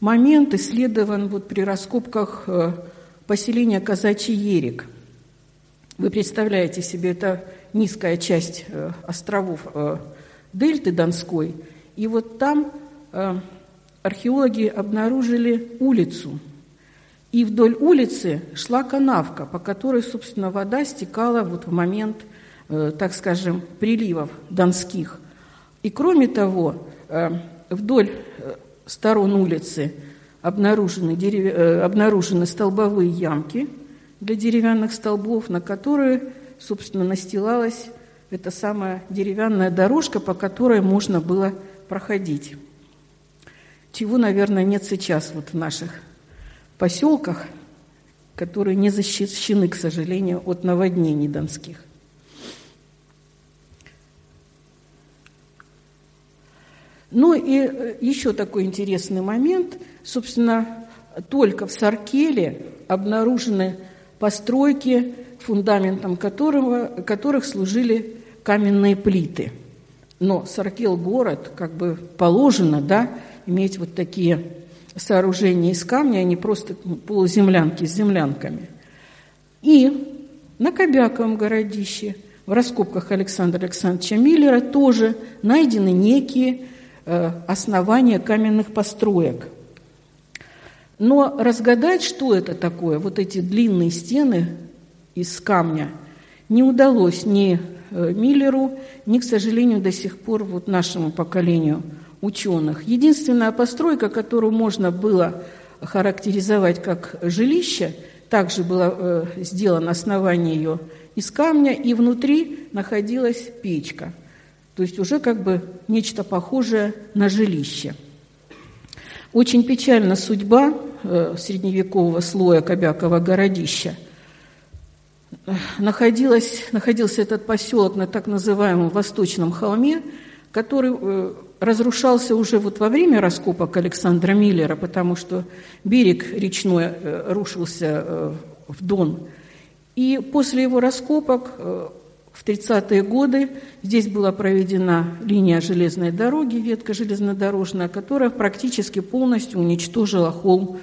момент исследован вот при раскопках поселения Казачий Ерик – вы представляете себе, это низкая часть э, островов э, дельты Донской. И вот там э, археологи обнаружили улицу. И вдоль улицы шла канавка, по которой, собственно, вода стекала вот в момент, так скажем, приливов донских. И кроме того, вдоль сторон улицы обнаружены, дерев... обнаружены столбовые ямки – для деревянных столбов, на которые, собственно, настилалась эта самая деревянная дорожка, по которой можно было проходить. Чего, наверное, нет сейчас вот в наших поселках, которые не защищены, к сожалению, от наводнений донских. Ну и э, еще такой интересный момент. Собственно, только в Саркеле обнаружены постройки, фундаментом которого, которых служили каменные плиты. Но Саркел город, как бы положено, да, иметь вот такие сооружения из камня, а не просто полуземлянки с землянками. И на Кобяковом городище, в раскопках Александра Александровича Миллера тоже найдены некие основания каменных построек. Но разгадать, что это такое, вот эти длинные стены из камня, не удалось ни э, Миллеру, ни, к сожалению, до сих пор вот нашему поколению ученых. Единственная постройка, которую можно было характеризовать как жилище, также было э, сделано основание ее из камня, и внутри находилась печка. То есть уже как бы нечто похожее на жилище – очень печальна судьба э, средневекового слоя Кобякова городища. Находилось, находился этот поселок на так называемом Восточном холме, который э, разрушался уже вот во время раскопок Александра Миллера, потому что берег речной э, рушился в Дон. И после его раскопок в 30-е годы здесь была проведена линия железной дороги, ветка железнодорожная, которая практически полностью уничтожила холм,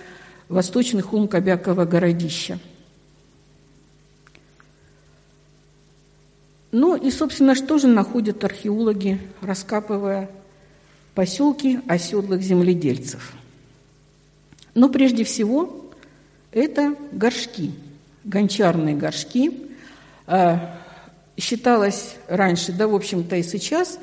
восточный холм Кобякова городища. Ну и, собственно, что же находят археологи, раскапывая поселки оседлых земледельцев? Но ну, прежде всего это горшки, гончарные горшки, а, считалось раньше, да, в общем-то, и сейчас,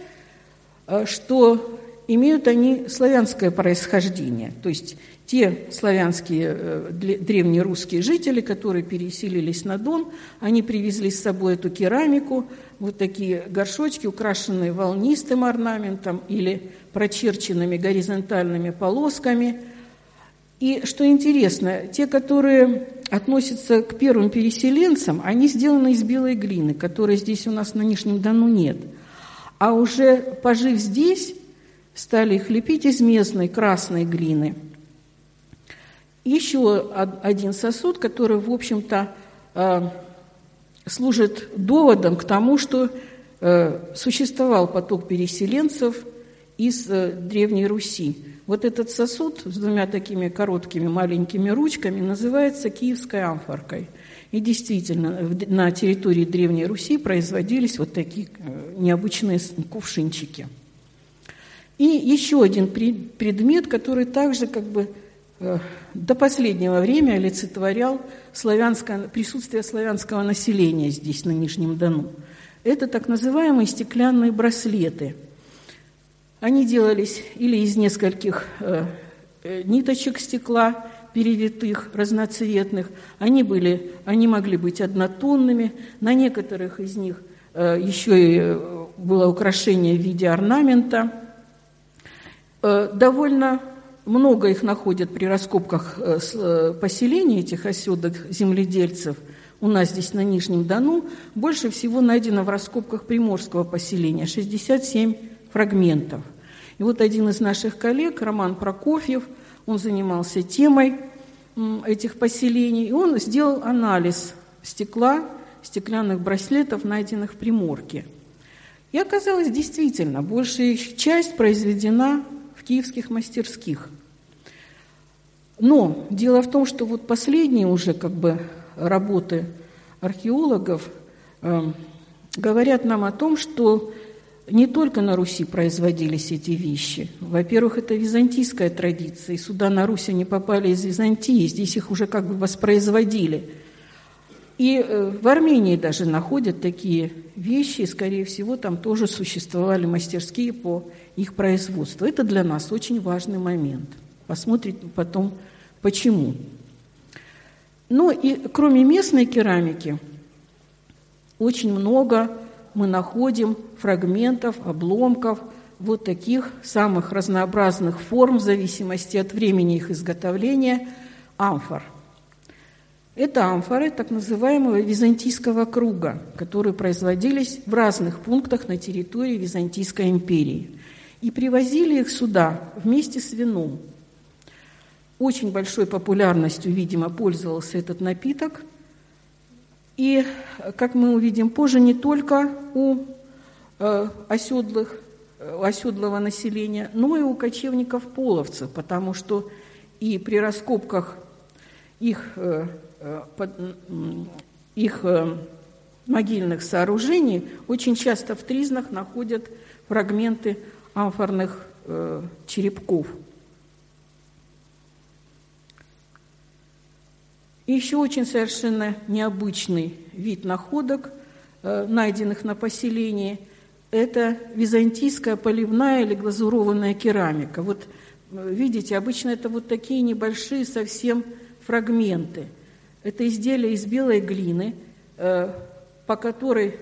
э, что имеют они славянское происхождение. То есть те славянские э, древние русские жители, которые переселились на Дон, они привезли с собой эту керамику, вот такие горшочки, украшенные волнистым орнаментом или прочерченными горизонтальными полосками. И что интересно, те, которые относятся к первым переселенцам, они сделаны из белой глины, которой здесь у нас на Нижнем Дону нет. А уже пожив здесь, стали их лепить из местной красной глины. Еще один сосуд, который, в общем-то, э, служит доводом к тому, что э, существовал поток переселенцев из э, Древней Руси. Вот этот сосуд с двумя такими короткими маленькими ручками называется киевской амфоркой. И действительно, на территории Древней Руси производились вот такие э, необычные кувшинчики. И еще один предмет, который также как бы э, до последнего времени олицетворял славянское, присутствие славянского населения здесь, на Нижнем Дону. Это так называемые стеклянные браслеты – они делались или из нескольких э, э, ниточек стекла, перевитых, разноцветных. Они, были, они могли быть однотонными. На некоторых из них э, еще и э, было украшение в виде орнамента. Э, довольно много их находят при раскопках э, поселений этих оседок земледельцев. У нас здесь на Нижнем Дону больше всего найдено в раскопках приморского поселения – 67 фрагментов. И вот один из наших коллег, Роман Прокофьев, он занимался темой этих поселений, и он сделал анализ стекла, стеклянных браслетов, найденных в Приморке. И оказалось, действительно, большая их часть произведена в киевских мастерских. Но дело в том, что вот последние уже как бы работы археологов э, говорят нам о том, что не только на Руси производились эти вещи. Во-первых, это византийская традиция, и сюда на Русь они попали из Византии, здесь их уже как бы воспроизводили. И э, в Армении даже находят такие вещи, и, скорее всего, там тоже существовали мастерские по их производству. Это для нас очень важный момент. Посмотрим потом, почему. Ну и кроме местной керамики, очень много мы находим фрагментов, обломков вот таких самых разнообразных форм в зависимости от времени их изготовления амфор. Это амфоры так называемого византийского круга, которые производились в разных пунктах на территории Византийской империи. И привозили их сюда вместе с вином. Очень большой популярностью, видимо, пользовался этот напиток И, как мы увидим позже, не только у э, оседлых, э, оседлого населения, но и у кочевников-половцев, потому что и при раскопках их, э, их могильных сооружений очень часто в тризнах находят фрагменты амфорных черепков – И еще очень совершенно необычный вид находок, э, найденных на поселении, это византийская поливная или глазурованная керамика. Вот э, видите, обычно это вот такие небольшие совсем фрагменты. Это изделие из белой глины, э, по которой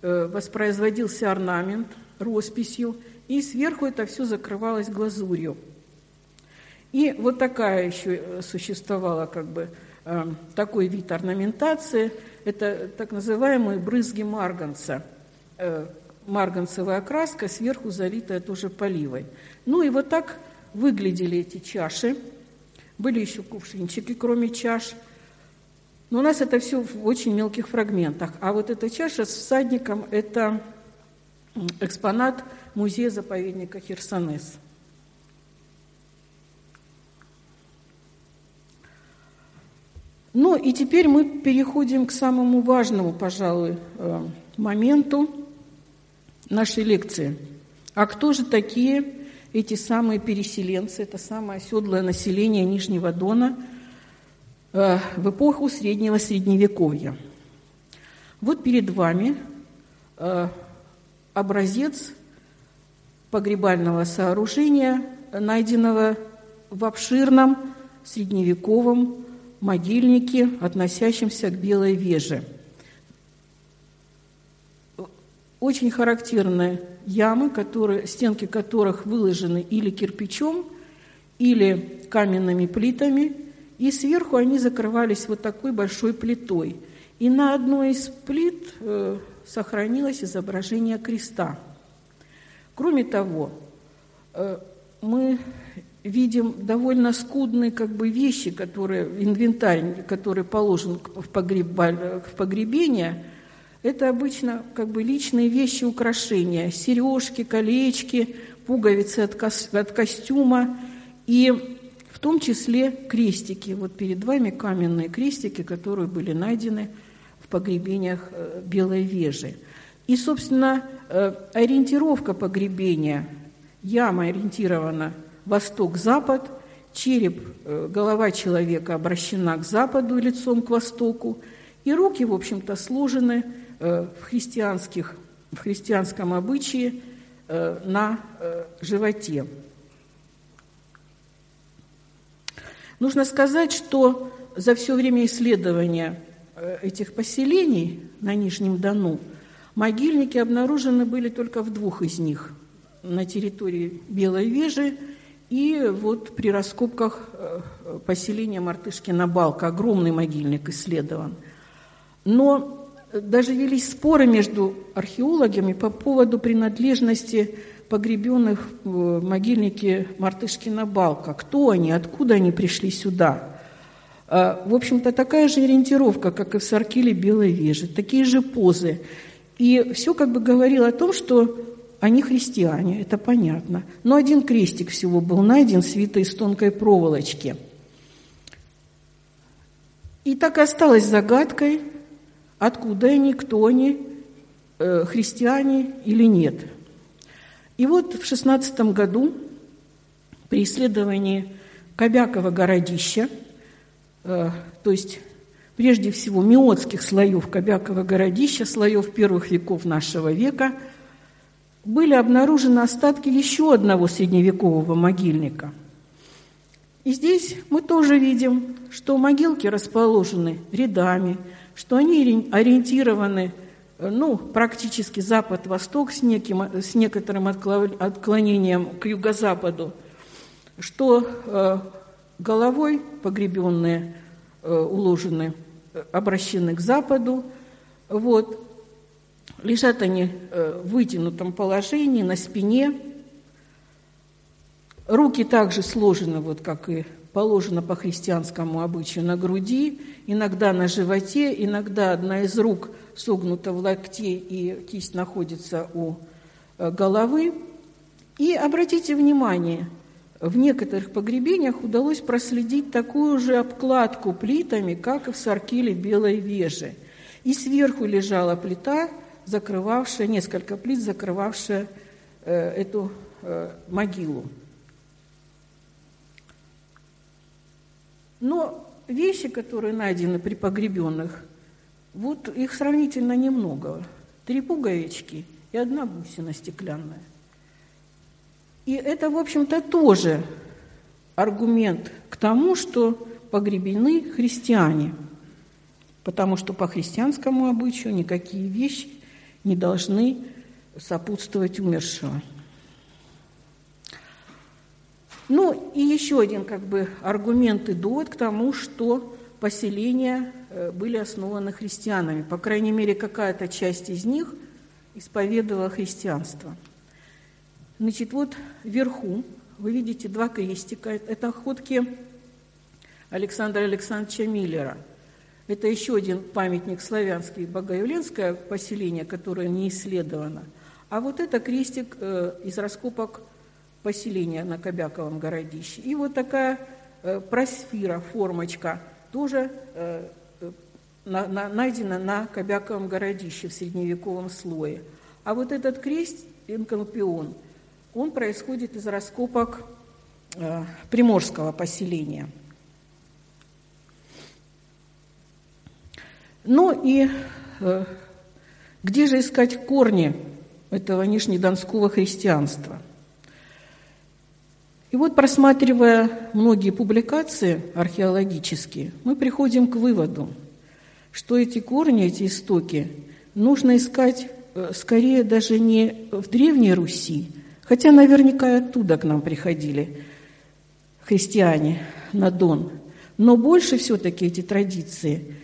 воспроизводился орнамент росписью, и сверху это все закрывалось глазурью. И вот такая еще существовала как бы такой вид орнаментации. Это так называемые брызги марганца. Э, марганцевая краска, сверху залитая тоже поливой. Ну и вот так выглядели эти чаши. Были еще кувшинчики, кроме чаш. Но у нас это все в очень мелких фрагментах. А вот эта чаша с всадником – это экспонат музея-заповедника Херсонес. Ну и теперь мы переходим к самому важному, пожалуй, э, моменту нашей лекции. А кто же такие эти самые переселенцы, это самое оседлое население Нижнего Дона э, в эпоху Среднего Средневековья? Вот перед вами э, образец погребального сооружения, найденного в обширном средневековом могильники, относящимся к Белой Веже. Очень характерные ямы, которые, стенки которых выложены или кирпичом, или каменными плитами, и сверху они закрывались вот такой большой плитой. И на одной из плит э, сохранилось изображение креста. Кроме того, э, мы видим довольно скудные как бы вещи, которые, инвентарь, который положен в, погреб, в погребение, это обычно как бы личные вещи, украшения, сережки, колечки, пуговицы от, кос, от костюма и в том числе крестики. Вот перед вами каменные крестики, которые были найдены в погребениях э, Белой Вежи. И, собственно, э, ориентировка погребения, яма ориентирована – восток-запад, череп, э, голова человека обращена к западу лицом к востоку, и руки, в общем-то, сложены э, в, христианских, в христианском обычае э, на животе. Нужно сказать, что за все время исследования этих поселений на Нижнем Дону могильники обнаружены были только в двух из них – на территории Белой Вежи и вот при раскопках э, поселения Мартышкина Балка огромный могильник исследован. Но даже велись споры между археологами по поводу принадлежности погребенных в могильнике Мартышкина Балка. Кто они, откуда они пришли сюда? А, в общем-то, такая же ориентировка, как и в Саркиле Белой Вежи, такие же позы. И все как бы говорило о том, что они христиане, это понятно. Но один крестик всего был найден, свитый из тонкой проволочки. И так и осталось загадкой, откуда они, кто они, э, христиане или нет. И вот в шестнадцатом году при исследовании Кобякова городища, э, то есть прежде всего миотских слоев Кобякова городища, слоев первых веков нашего века – были обнаружены остатки еще одного средневекового могильника. И здесь мы тоже видим, что могилки расположены рядами, что они ориентированы ну, практически запад-восток с, неким, с некоторым отклонением к юго-западу, что э, головой погребенные э, уложены, обращены к западу, вот, Лежат они э, в вытянутом положении, на спине. Руки также сложены, вот как и положено по христианскому обычаю на груди, иногда на животе, иногда одна из рук согнута в локте и кисть находится у э, головы. И обратите внимание, в некоторых погребениях удалось проследить такую же обкладку плитами, как и в Саркиле Белой Вежи. И сверху лежала плита, закрывавшая, несколько плит, закрывавшая э, эту э, могилу. Но вещи, которые найдены при погребенных, вот их сравнительно немного. Три пуговички и одна бусина стеклянная. И это, в общем-то, тоже аргумент к тому, что погребены христиане, потому что по христианскому обычаю никакие вещи не должны сопутствовать умершего. Ну и еще один как бы аргумент и довод к тому, что поселения э, были основаны христианами. По крайней мере, какая-то часть из них исповедовала христианство. Значит, вот вверху вы видите два крестика. Это охотки Александра Александровича Миллера. Это еще один памятник славянский, богоявленское поселение, которое не исследовано. А вот это крестик э, из раскопок поселения на Кобяковом городище. И вот такая э, просфира, формочка, тоже э, на, на, найдена на Кобяковом городище в средневековом слое. А вот этот крест, инкалпион, он происходит из раскопок приморского поселения. Ну и э, где же искать корни этого нижнедонского христианства – и вот, просматривая многие публикации археологические, мы приходим к выводу, что эти корни, эти истоки нужно искать э, скорее даже не в Древней Руси, хотя наверняка и оттуда к нам приходили христиане на Дон, но больше все-таки эти традиции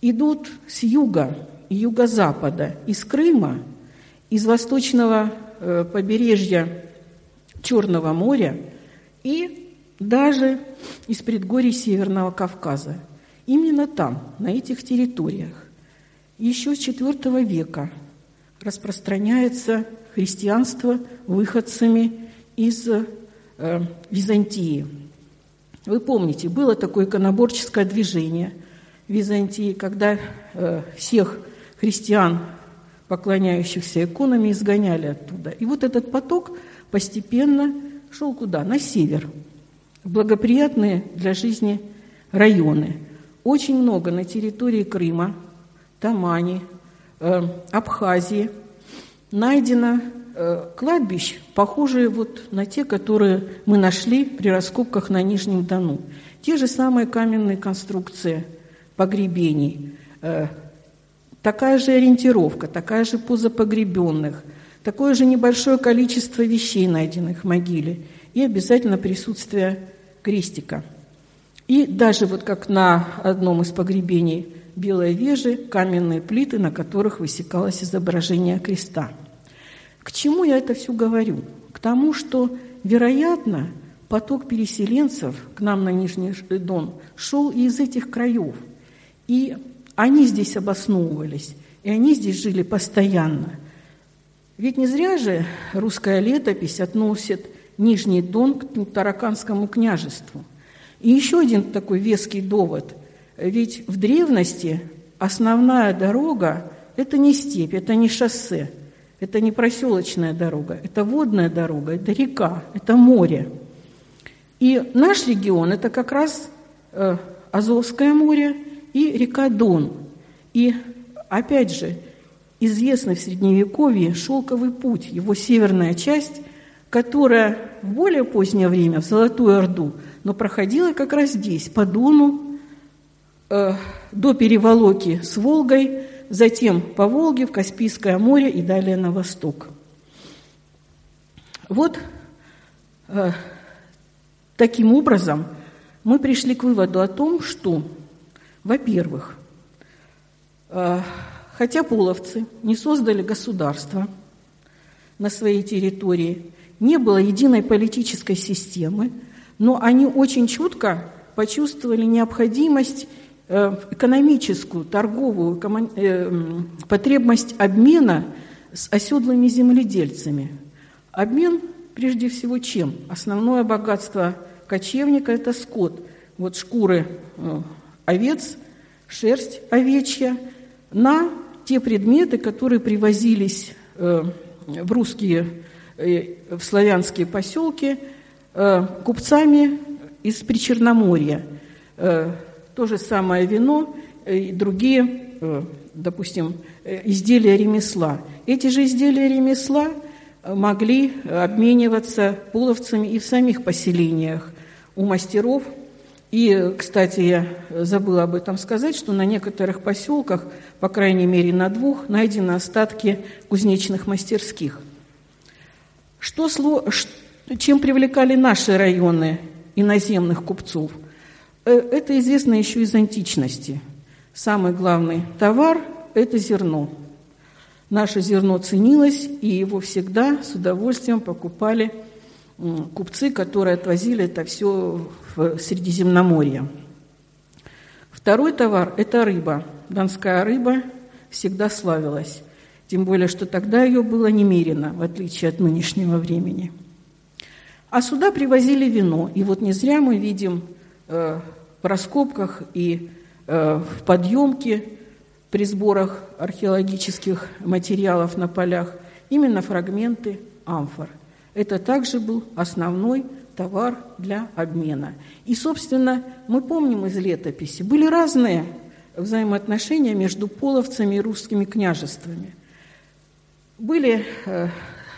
идут с юга юго-запада, из Крыма, из восточного э, побережья Черного моря – и даже из предгорий Северного Кавказа. Именно там, на этих территориях, еще с IV века распространяется христианство выходцами из э, Византии. Вы помните, было такое иконоборческое движение Византии, когда э, всех христиан, поклоняющихся иконами, изгоняли оттуда. И вот этот поток постепенно шел куда? На север, благоприятные для жизни районы. Очень много на территории Крыма, Тамани, э, Абхазии найдено э, кладбищ, похожие вот на те, которые мы нашли при раскопках на Нижнем Дону. Те же самые каменные конструкции погребений, э, такая же ориентировка, такая же поза погребенных – такое же небольшое количество вещей, найденных в могиле, и обязательно присутствие крестика. И даже вот как на одном из погребений Белой Вежи каменные плиты, на которых высекалось изображение креста. К чему я это все говорю? К тому, что, вероятно, поток переселенцев к нам на Нижний Дон шел и из этих краев. И они здесь обосновывались, и они здесь жили постоянно – ведь не зря же русская летопись относит Нижний Дон к Тараканскому княжеству. И еще один такой веский довод. Ведь в древности основная дорога – это не степь, это не шоссе, это не проселочная дорога, это водная дорога, это река, это море. И наш регион – это как раз э, Азовское море и река Дон. И опять же, известный в Средневековье шелковый путь, его северная часть, которая в более позднее время, в Золотую Орду, но проходила как раз здесь, по Дону, э, до переволоки с Волгой, затем по Волге, в Каспийское море и далее на восток. Вот э, таким образом мы пришли к выводу о том, что, во-первых, э, Хотя половцы не создали государство на своей территории, не было единой политической системы, но они очень четко почувствовали необходимость э, экономическую, торговую э, потребность обмена с оседлыми земледельцами. Обмен прежде всего чем? Основное богатство кочевника – это скот. Вот шкуры овец, шерсть овечья на те предметы, которые привозились в русские, в славянские поселки купцами из Причерноморья. То же самое вино и другие, допустим, изделия ремесла. Эти же изделия ремесла могли обмениваться половцами и в самих поселениях у мастеров. И, кстати, я забыла об этом сказать, что на некоторых поселках, по крайней мере на двух, найдены остатки кузнечных мастерских. Что, чем привлекали наши районы иноземных купцов? Э, это известно еще из античности. Самый главный товар – это зерно – Наше зерно ценилось, и его всегда с удовольствием покупали купцы, которые отвозили это все в Средиземноморье. Второй товар – это рыба. Донская рыба всегда славилась. Тем более, что тогда ее было немерено, в отличие от нынешнего времени. А сюда привозили вино. И вот не зря мы видим э, в раскопках и э, в подъемке при сборах археологических материалов на полях именно фрагменты амфор. Это также был основной товар для обмена. И, собственно, мы помним из летописи, были разные взаимоотношения между половцами и русскими княжествами. Были э,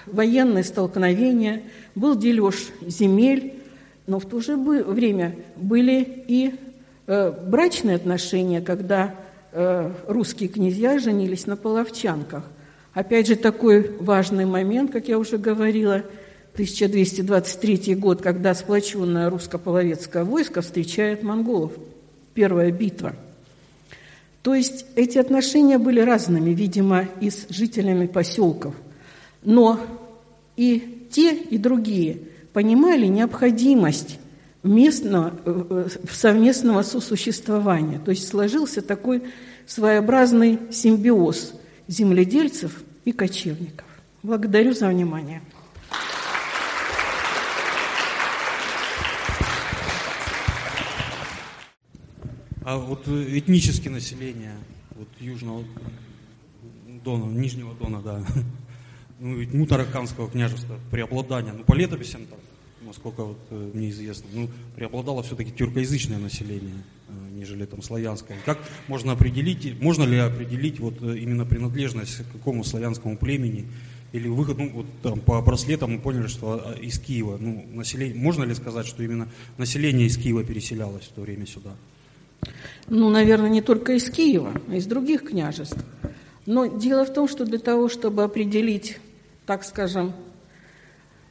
военные столкновения, был дележ земель, но в то же время были и э, брачные отношения, когда Э, русские князья женились на половчанках. Опять же, такой важный момент, как я уже говорила, 1223 год, когда сплоченное русско-половецкое войско встречает монголов. Первая битва. То есть эти отношения были разными, видимо, и с жителями поселков. Но и те, и другие понимали необходимость местного, э, э, совместного сосуществования. То есть сложился такой своеобразный симбиоз земледельцев и кочевников. Благодарю за внимание. А вот э, этническое население вот Южного Дона, Нижнего Дона, да, ну, Мутараканского княжества, преобладание, ну, по летописям так, насколько вот, э, мне известно, ну, преобладало все-таки тюркоязычное население, э, нежели там славянское. Как можно определить, можно ли определить вот именно принадлежность к какому славянскому племени, или выход, ну, вот там по браслетам мы поняли, что из Киева, ну, население, можно ли сказать, что именно население из Киева переселялось в то время сюда? Ну, наверное, не только из Киева, а из других княжеств. Но дело в том, что для того, чтобы определить, так скажем,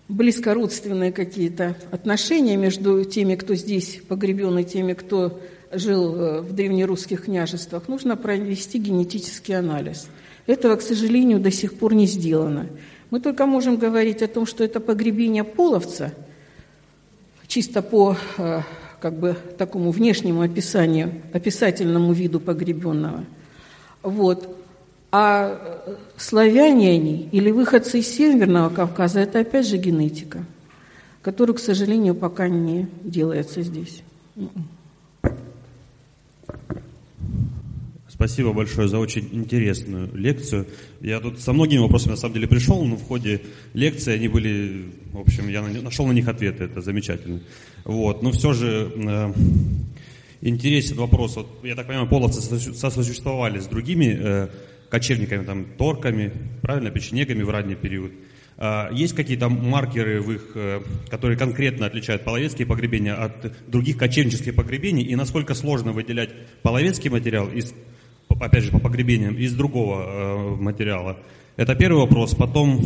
близкородственные какие-то отношения между теми, кто здесь погребен, и теми, кто жил э, в древнерусских княжествах, нужно провести генетический анализ. Этого, к сожалению, до сих пор не сделано. Мы только можем говорить о том, что это погребение половца, чисто по э, как бы такому внешнему описанию, описательному виду погребенного. Вот. А славяне они или выходцы из Северного Кавказа – это опять же генетика, которую, к сожалению, пока не делается здесь. Спасибо большое за очень интересную лекцию. Я тут со многими вопросами на самом деле пришел, но в ходе лекции они были, в общем, я нашел на них ответы, это замечательно. Вот, но все же э, интересен вопрос. Вот, я так понимаю, половцы сосуществовали с другими э, кочевниками, там, торками, правильно, печенегами в ранний период. А, есть какие-то маркеры в их, э, которые конкретно отличают половецкие погребения от других кочевнических погребений, и насколько сложно выделять половецкий материал, из, опять же, по погребениям, из другого э, материала? Это первый вопрос. Потом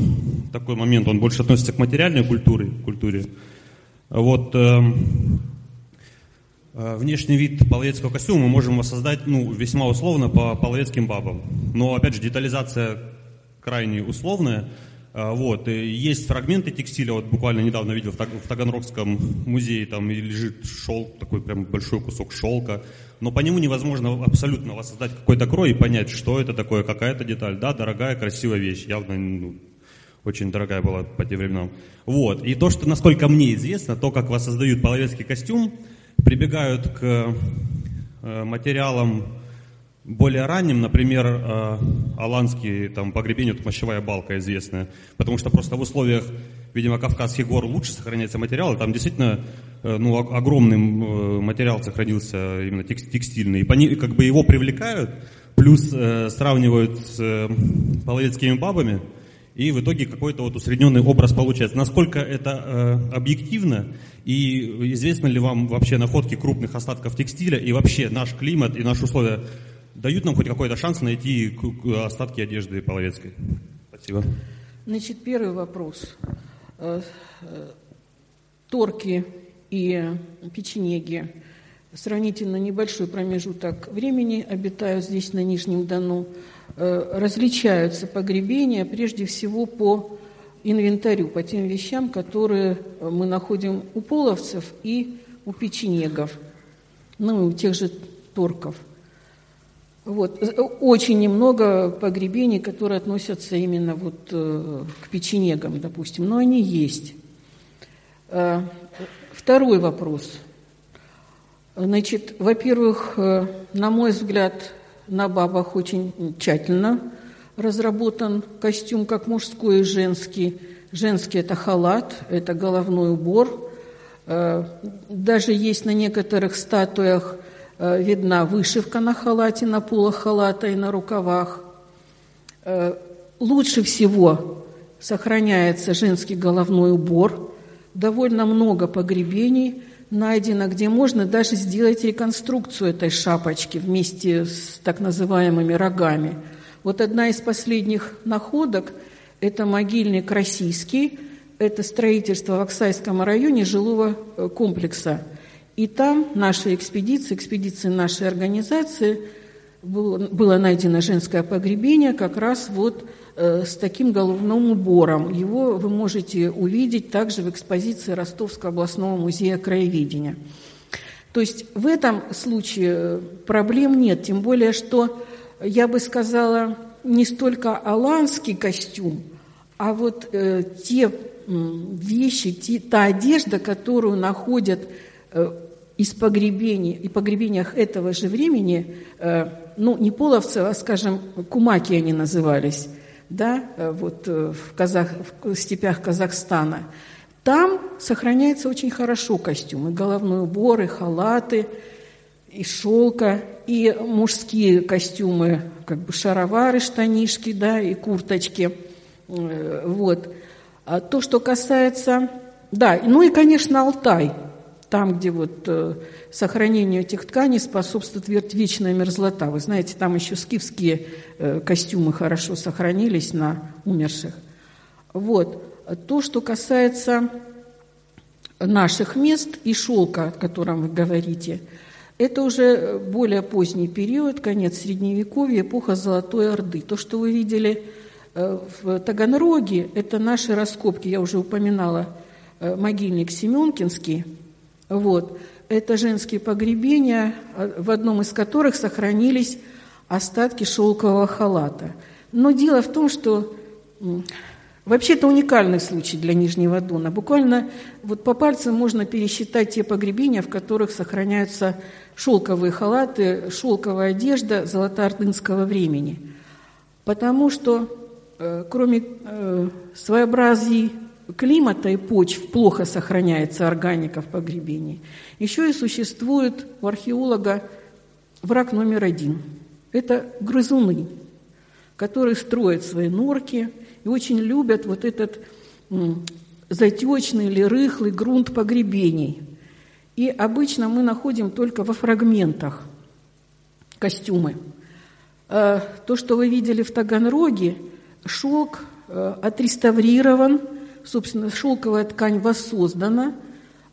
такой момент, он больше относится к материальной культуре. культуре. Вот, эм, Э, внешний вид половецкого костюма мы можем воссоздать ну, весьма условно по половецким бабам. Но, опять же, детализация крайне условная. А, вот, есть фрагменты текстиля, вот буквально недавно видел в Таганрогском музее, там лежит шелк, такой прям большой кусок шелка, но по нему невозможно абсолютно воссоздать какой-то крой и понять, что это такое, какая это деталь. Да, дорогая, красивая вещь, явно ну, очень дорогая была по тем временам. Вот, и то, что, насколько мне известно, то, как воссоздают половецкий костюм, прибегают к э, материалам более ранним, например, э, аланский там, погребение, вот мощевая балка известная, потому что просто в условиях, видимо, Кавказских гор лучше сохраняется материал, там действительно э, ну, огромный э, материал сохранился именно текстильный, и, по, как бы его привлекают, плюс э, сравнивают с э, половецкими бабами, и в итоге какой-то вот усредненный образ получается. Насколько это э, объективно, и известно ли вам вообще находки крупных остатков текстиля, и вообще наш климат и наши условия дают нам хоть какой-то шанс найти остатки одежды Половецкой? Спасибо. Значит, первый вопрос. Э, э, торки и печенеги. Сравнительно небольшой промежуток времени обитают здесь, на Нижнем Дону. Э, различаются погребения прежде всего по инвентарю, по тем вещам, которые мы находим у половцев и у печенегов, ну и у тех же торков – вот. Очень немного погребений, которые относятся именно вот э, к печенегам, допустим, но они есть. Э, второй вопрос. Значит, во-первых, э, на мой взгляд, на бабах очень тщательно разработан костюм, как мужской и женский. Женский – это халат, это головной убор. Даже есть на некоторых статуях – Э, видна вышивка на халате, на полах халата и на рукавах. Э, лучше всего сохраняется женский головной убор. Довольно много погребений найдено, где можно даже сделать реконструкцию этой шапочки вместе с так называемыми рогами. Вот одна из последних находок – это могильник российский, это строительство в Оксайском районе жилого э, комплекса – и там наша экспедиция, экспедиция нашей организации, было, было найдено женское погребение как раз вот э, с таким головным убором. Его вы можете увидеть также в экспозиции Ростовского областного музея краеведения. То есть в этом случае э, проблем нет, тем более, что я бы сказала, не столько аланский костюм, а вот э, те вещи, те, та одежда, которую находят Э, из погребений и погребениях этого же времени, э, ну, не половцы, а, скажем, кумаки они назывались, да, э, вот в, Казах, в степях Казахстана, там сохраняется очень хорошо костюм, и головной убор, и халаты, и шелка, и мужские костюмы, как бы шаровары, штанишки, да, и курточки, вот. А то, что касается, да, ну и, конечно, Алтай – там, где вот э, сохранению этих тканей способствует вечная мерзлота. Вы знаете, там еще скифские э, костюмы хорошо сохранились на умерших. Вот. То, что касается наших мест и шелка, о котором вы говорите, это уже более поздний период, конец Средневековья, эпоха Золотой Орды. То, что вы видели э, в Таганроге, это наши раскопки, я уже упоминала, могильник Семенкинский – вот. Это женские погребения, в одном из которых сохранились остатки шелкового халата. Но дело в том, что вообще это уникальный случай для Нижнего Дона. Буквально вот по пальцам можно пересчитать те погребения, в которых сохраняются шелковые халаты, шелковая одежда золотоордынского времени. Потому что э, кроме э, своеобразий климата и почв плохо сохраняется органика в погребении. Еще и существует у археолога враг номер один. Это грызуны, которые строят свои норки и очень любят вот этот затечный или рыхлый грунт погребений. И обычно мы находим только во фрагментах костюмы. Э, то, что вы видели в Таганроге, шелк э, отреставрирован – собственно, шелковая ткань воссоздана,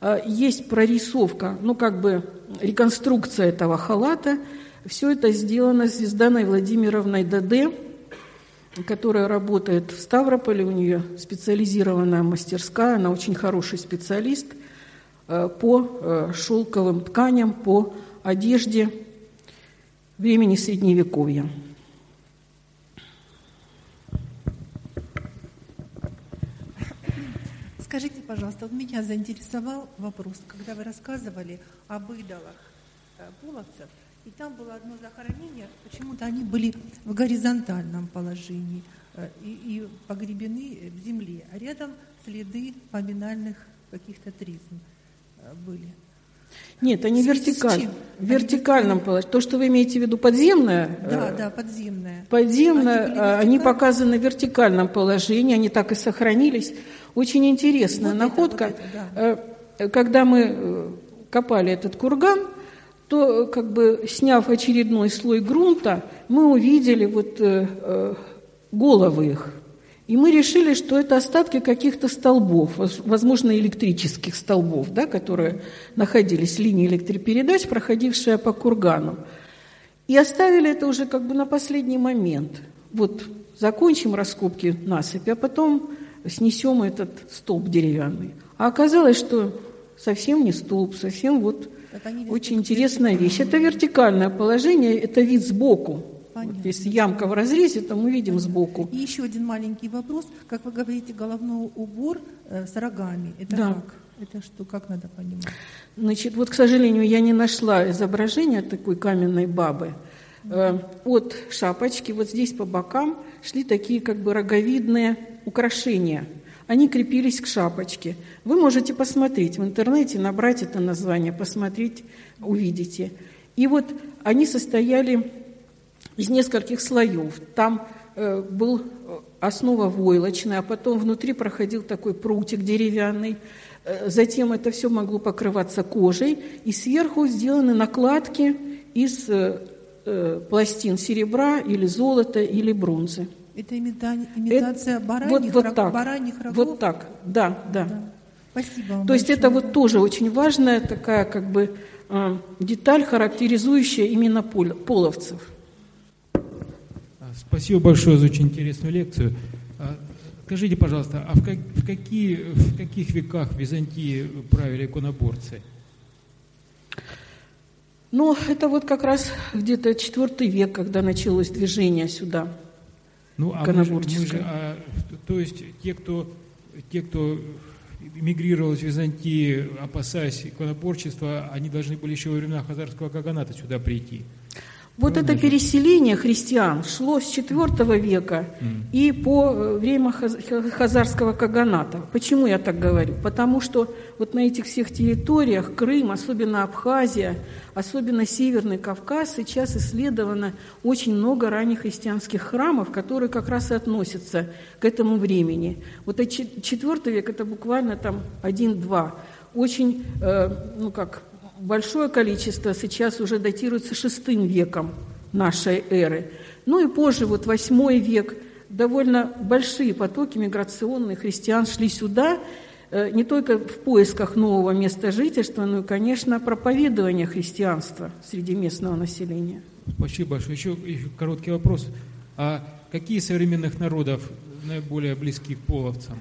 а, есть прорисовка, ну, как бы реконструкция этого халата. Все это сделано Звезданой Владимировной Даде. которая работает в Ставрополе, у нее специализированная мастерская, она очень хороший специалист э, по э, шелковым тканям, по одежде времени Средневековья. Скажите, пожалуйста, вот меня заинтересовал вопрос, когда вы рассказывали об идолах э, половцев, и там было одно захоронение, почему-то они были в горизонтальном положении э, и, и погребены в земле, а рядом следы поминальных каких-то тризм э, были. Нет, они вертикально. В вертикальном положении. То, что вы имеете в виду подземное? Да, да, подземное. Подземное, они, они показаны в вертикальном положении, они так и сохранились. Очень интересная вот находка. Это, вот это, да. Когда мы копали этот курган, то как бы сняв очередной слой грунта, мы увидели вот э, э, головы их. И мы решили, что это остатки каких-то столбов, возможно, электрических столбов, да, которые находились, линии электропередач, проходившие по кургану. И оставили это уже как бы на последний момент. Вот закончим раскопки насыпи, а потом снесем этот столб деревянный. А оказалось, что совсем не столб, совсем вот очень интересная вещь. Это вертикальное положение, это вид сбоку. Понятно. Вот если ямка в разрезе, то мы видим сбоку. И еще один маленький вопрос. Как вы говорите, головной убор э, с рогами. Это да. как? Это что, как надо понимать? Значит, вот, к сожалению, я не нашла изображения такой каменной бабы. Э, от шапочки вот здесь по бокам шли такие как бы роговидные украшения – они крепились к шапочке. Вы можете посмотреть в интернете, набрать это название, посмотреть, увидите. И вот они состояли из нескольких слоев. Там э, был э, основа войлочная, а потом внутри проходил такой прутик деревянный. Э, затем это все могло покрываться кожей, и сверху сделаны накладки из э, э пластин серебра или золота или бронзы. Это имитация это, бараньих, вот, вот так, бараньих рогов? Вот так, да, да. да. Спасибо вам То есть это вот тоже очень важная такая как бы э, деталь, характеризующая именно пол, половцев. А, спасибо большое за очень интересную лекцию. А, скажите, пожалуйста, а в, как, в, какие, в каких веках в Византии правили иконоборцы? Ну, это вот как раз где-то четвертый век, когда началось движение сюда. Ну, а мы же, мы же, а, то есть те, кто, те, кто эмигрировал из Византии, опасаясь иконоборчества, они должны были еще во времена Хазарского Каганата сюда прийти. Вот это переселение христиан шло с IV века mm. и по э, время Хазарского Каганата. Почему я так говорю? Потому что вот на этих всех территориях, Крым, особенно Абхазия, особенно Северный Кавказ, сейчас исследовано очень много ранних христианских храмов, которые как раз и относятся к этому времени. Вот IV век – это буквально там один-два. Очень, э, ну как, большое количество сейчас уже датируется шестым веком нашей эры. Ну и позже, вот восьмой век, довольно большие потоки миграционных христиан шли сюда, э, не только в поисках нового места жительства, но и, конечно, проповедования христианства среди местного населения. Спасибо большое. Еще, еще короткий вопрос. А какие современных народов наиболее близки к половцам?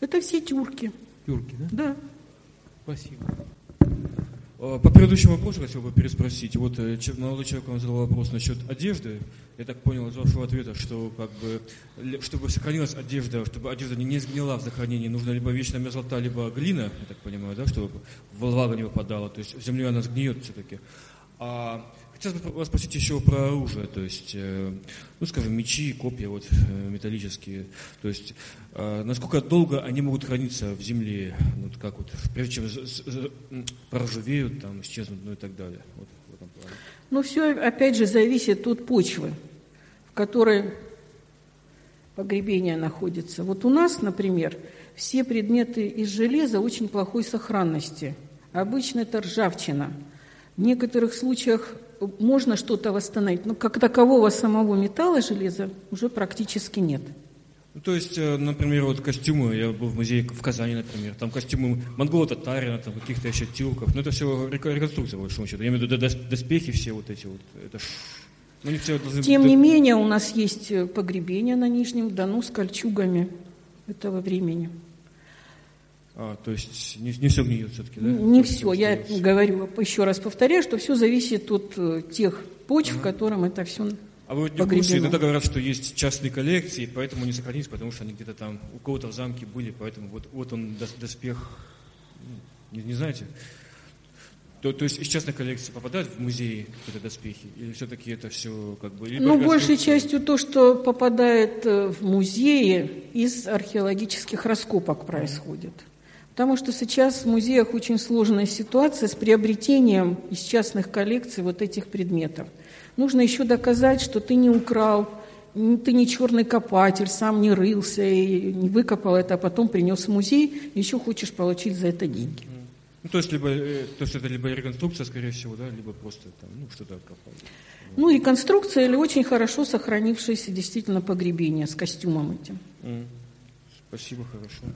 Это все тюрки. Тюрки, да? Да. Спасибо. Э, по предыдущему вопросу хотел бы переспросить. Вот э, молодой человек вам задал вопрос насчет одежды. Я так понял из вашего ответа, что как бы, чтобы сохранилась одежда, чтобы одежда не сгнила в захоронении, нужна либо вечная мерзлота, либо глина, я так понимаю, да, чтобы влага не выпадала. То есть в земле она сгниет все-таки. А Хотелось бы вас спросить еще про оружие, то есть, э, ну, скажем, мечи, копья вот, э, металлические. То есть, э, насколько долго они могут храниться в земле, вот как вот, прежде чем проржавеют, там, исчезнут, ну и так далее. Вот, в этом плане. Ну, все, опять же, зависит от почвы, в которой погребение находится. Вот у нас, например, все предметы из железа очень плохой сохранности. Обычно это ржавчина. В некоторых случаях можно что-то восстановить, но как такового самого металла, железа уже практически нет. Ну, то есть, э, например, вот костюмы, я был в музее в Казани, например, там костюмы монголо-татарина, там каких-то еще тюрков, но это все реконструкция, по большому счету. Я имею в виду доспехи все вот эти вот, это ж не все должны... Тем не менее, у нас есть погребение на Нижнем Дону с кольчугами этого времени. А, то есть не, не все гниет все-таки, да? Не все. Я говорю, еще раз повторяю, что все зависит от э, тех почв, ага. которым это все а вы вот не в курсе, иногда говорят, что есть частные коллекции, поэтому не сохранились, потому что они где-то там у кого-то в замке были, поэтому вот, вот он доспех, ну, не, не знаете? То, то есть из частной коллекции попадают в музеи это доспехи? Или все-таки это все как бы... Ну, большей частью то, что попадает э, в музеи, из археологических раскопок происходит. Потому что сейчас в музеях очень сложная ситуация с приобретением из частных коллекций вот этих предметов. Нужно еще доказать, что ты не украл, ты не черный копатель, сам не рылся и не выкопал это, а потом принес в музей, еще хочешь получить за это деньги. Ну, то есть, либо, э, то есть это либо реконструкция, скорее всего, да, либо просто там, ну, что-то откопали. Ну, реконструкция или очень хорошо сохранившееся действительно погребение с костюмом этим. Mm. Спасибо, хорошо.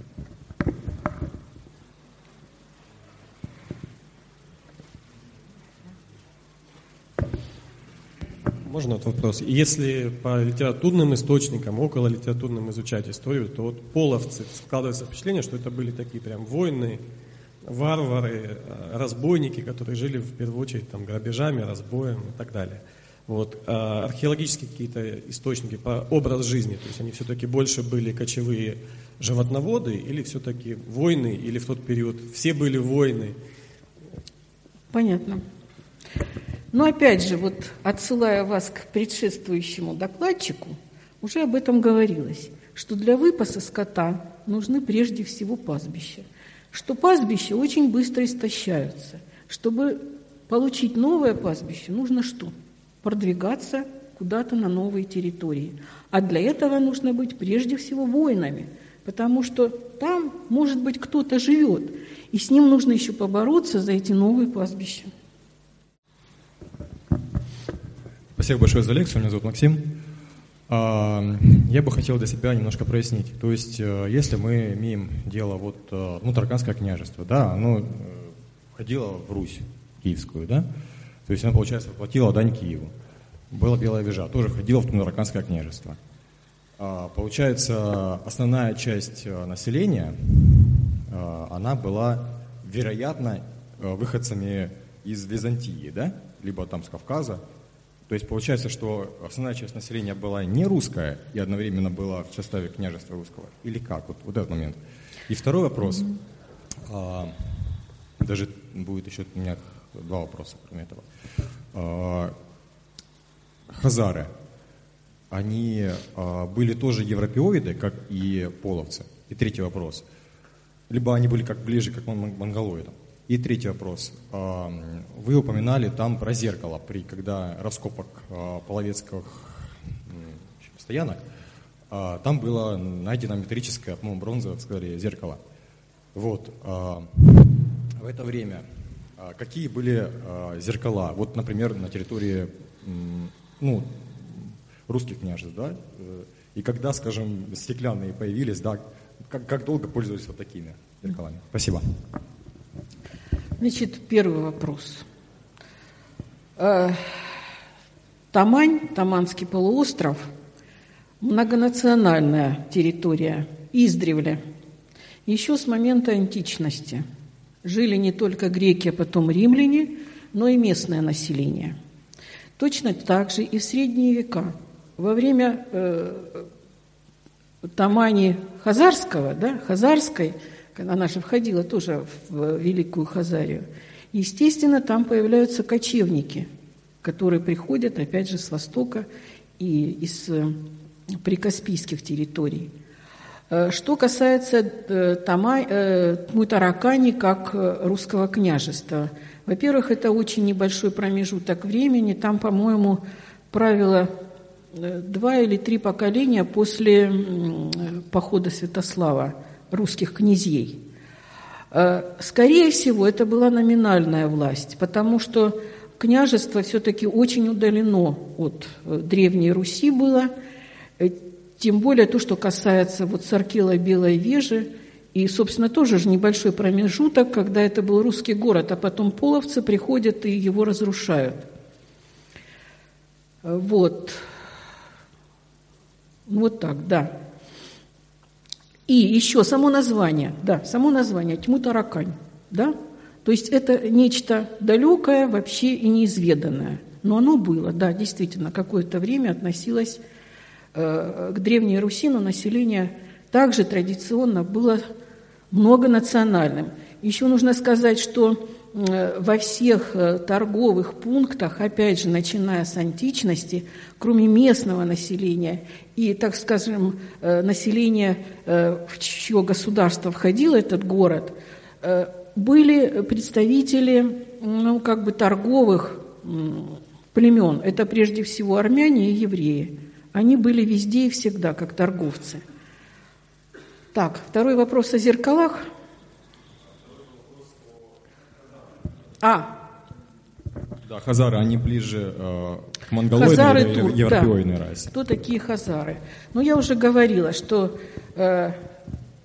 Можно вот вопрос? Если по литературным источникам, около литературным изучать историю, то вот половцы складывается впечатление, что это были такие прям войны, варвары, э, разбойники, которые жили в первую очередь там грабежами, разбоем и так далее. Вот. А археологические какие-то источники по образ жизни, то есть они все-таки больше были кочевые животноводы или все-таки войны, или в тот период все были войны? Понятно. Но опять же, вот отсылая вас к предшествующему докладчику, уже об этом говорилось, что для выпаса скота нужны прежде всего пастбища, что пастбища очень быстро истощаются. Чтобы получить новое пастбище, нужно что? Продвигаться куда-то на новые территории. А для этого нужно быть прежде всего воинами, потому что там, может быть, кто-то живет, и с ним нужно еще побороться за эти новые пастбища. Спасибо большое за лекцию. Меня зовут Максим. А, я бы хотел для себя немножко прояснить. То есть, э, если мы имеем дело, вот, э, ну, Тарканское княжество, да, оно э, входило в Русь киевскую, да, то есть оно, получается, платило дань Киеву. Была Белая Вежа, тоже входила в Тарканское княжество. А, получается, основная часть населения, она была, вероятно, выходцами из Византии, да, либо там с Кавказа, то есть получается, что основная часть населения была не русская и одновременно была в составе княжества русского. Или как? Вот, вот этот момент. И второй вопрос. Mm-hmm. А, даже будет еще у меня два вопроса, кроме этого. А, хазары. Они а, были тоже европеоиды, как и половцы. И третий вопрос. Либо они были как ближе к монголоидам. И третий вопрос. А, вы упоминали там про зеркало, при, когда раскопок а, половецких стоянок, а, там было найдено металлическое, по-моему, бронзовое, сказали, зеркало. Вот. В это время какие были зеркала? Вот, например, на территории ну, русских княжеств, да? И когда, скажем, стеклянные появились, да, как, как долго пользовались вот такими зеркалами? Спасибо. Значит, первый вопрос. Э, Тамань, Таманский полуостров, многонациональная территория, издревле, еще с момента античности. Жили не только греки, а потом римляне, но и местное население. Точно так же и в средние века. Во время э, Тамани Хазарского, да, Хазарской – она же входила тоже в Великую Хазарию. Естественно, там появляются кочевники, которые приходят, опять же, с востока и из э, прикаспийских территорий. Э, что касается э, Тамай, Мутаракани как русского княжества, во-первых, это очень небольшой промежуток времени, там, по-моему, правило два или три поколения после похода Святослава русских князей. Э, скорее всего, это была номинальная власть, потому что княжество все-таки очень удалено от э, Древней Руси было, э, тем более то, что касается вот Саркила Белой Вежи, и, собственно, тоже же небольшой промежуток, когда это был русский город, а потом половцы приходят и его разрушают. Вот. Вот так, да. И еще само название, да, само название «Тьму-таракань», да, то есть это нечто далекое вообще и неизведанное. Но оно было, да, действительно, какое-то время относилось э, к Древней Руси, но население также традиционно было многонациональным. Еще нужно сказать, что во всех э, торговых пунктах, опять же, начиная с античности, кроме местного населения и, так скажем, э, населения, в чье государство входил этот город, были представители ну, как бы торговых племен. Это прежде всего армяне и евреи. Они были везде и всегда, как торговцы. Так, второй вопрос о зеркалах. А. Да, хазары, они ближе э, к монголоидной хазары, европеоидной да. расе. Кто такие хазары? Ну, я уже говорила, что э,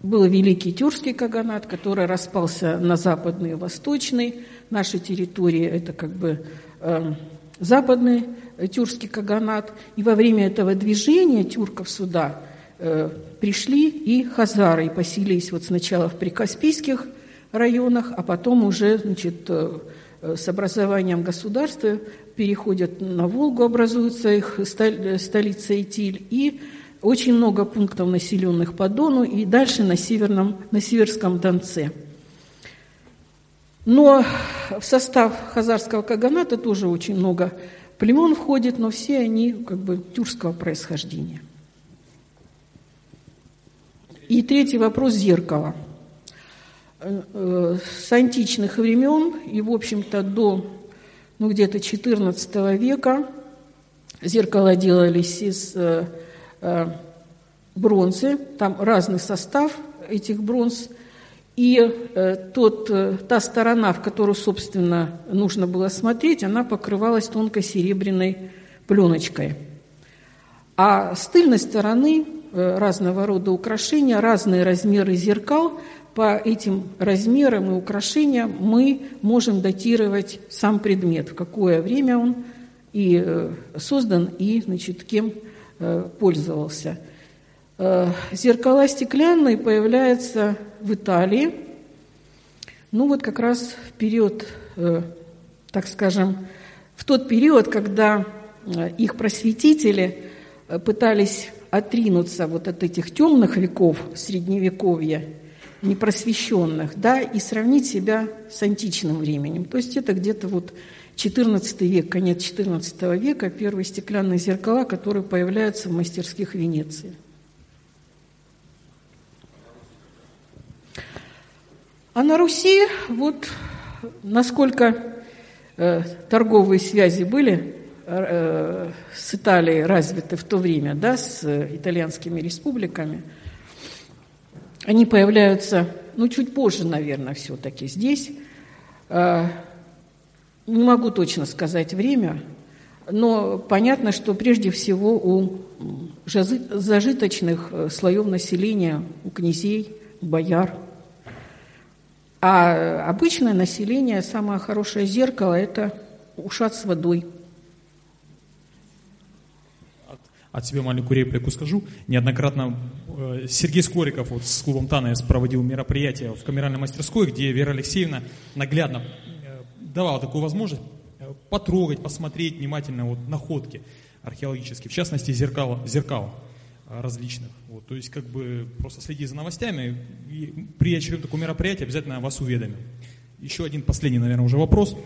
был великий тюркский каганат, который распался на западный и восточный. Наши территории – это как бы э, западный тюркский каганат. И во время этого движения тюрков сюда э, пришли и хазары, и поселились вот сначала в прикаспийских районах, а потом уже значит, э, с образованием государства переходят на Волгу, образуется их столица Итиль, и очень много пунктов, населенных по Дону, и дальше на, северном, на Северском Донце. Но в состав хазарского каганата тоже очень много племен входит, но все они как бы тюркского происхождения. И третий вопрос – зеркало. С античных времен и, в общем-то, до ну, где-то XIV века зеркала делались из э, Э, бронзы, там разный состав этих бронз, и э, тот, та сторона, в которую, собственно, нужно было смотреть, она покрывалась тонкой серебряной пленочкой. А с тыльной стороны разного рода украшения, разные размеры зеркал, по этим размерам и украшениям мы можем датировать сам предмет, в какое время он и создан, и значит, кем Э, пользовался. Э, зеркала стеклянные появляются в Италии. Ну вот как раз в период, э, так скажем, в тот период, когда их просветители пытались отринуться вот от этих темных веков средневековья, непросвещенных, да, и сравнить себя с античным временем. То есть это где-то вот XIV век, конец XIV века, первые стеклянные зеркала, которые появляются в мастерских Венеции. А на Руси, вот насколько э, торговые связи были э, с Италией развиты в то время, да, с итальянскими республиками, они появляются, ну, чуть позже, наверное, все-таки здесь. Э, не могу точно сказать время, но понятно, что прежде всего у зажиточных э, слоев населения, у князей, бояр. А обычное население, самое хорошее зеркало – это ушат с водой. От, себя маленькую реплику скажу. Неоднократно э, Сергей Скориков вот с клубом ТАНЭС проводил мероприятие в камеральной мастерской, где Вера Алексеевна наглядно давала такую возможность э, потрогать, посмотреть внимательно вот находки археологические, в частности зеркала, зеркал э, различных. Вот, то есть как бы просто следи за новостями и при очередном таком мероприятии обязательно вас уведомим. Еще один последний, наверное, уже вопрос.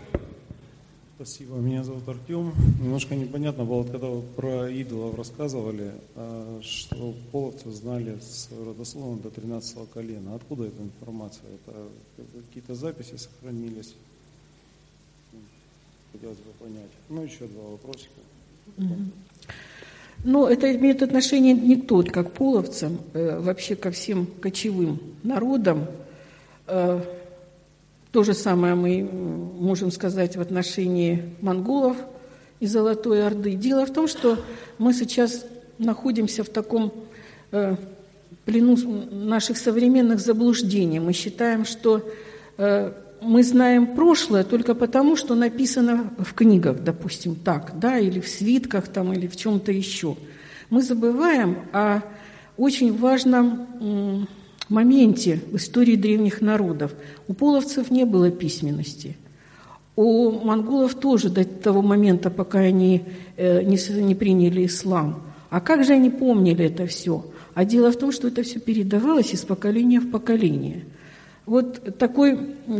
Спасибо. Меня зовут Артем. Немножко непонятно было, когда вы про идолов рассказывали, а, что половцы знали с родословно до 13 колена. Откуда эта информация? Это какие-то записи сохранились? хотелось бы понять. Ну, еще два вопросика. Ну, это имеет отношение не только как половцам, э, вообще ко всем кочевым народам. То же самое мы можем сказать в отношении монголов и Золотой Орды. Дело в том, что мы сейчас находимся в таком э, плену наших современных заблуждений. Мы считаем, что э, мы знаем прошлое только потому, что написано в книгах, допустим, так, да, или в свитках там, или в чем-то еще. Мы забываем о очень важном моменте в истории древних народов. У половцев не было письменности. У монголов тоже до того момента, пока они э, не приняли ислам. А как же они помнили это все? А дело в том, что это все передавалось из поколения в поколение. Вот такой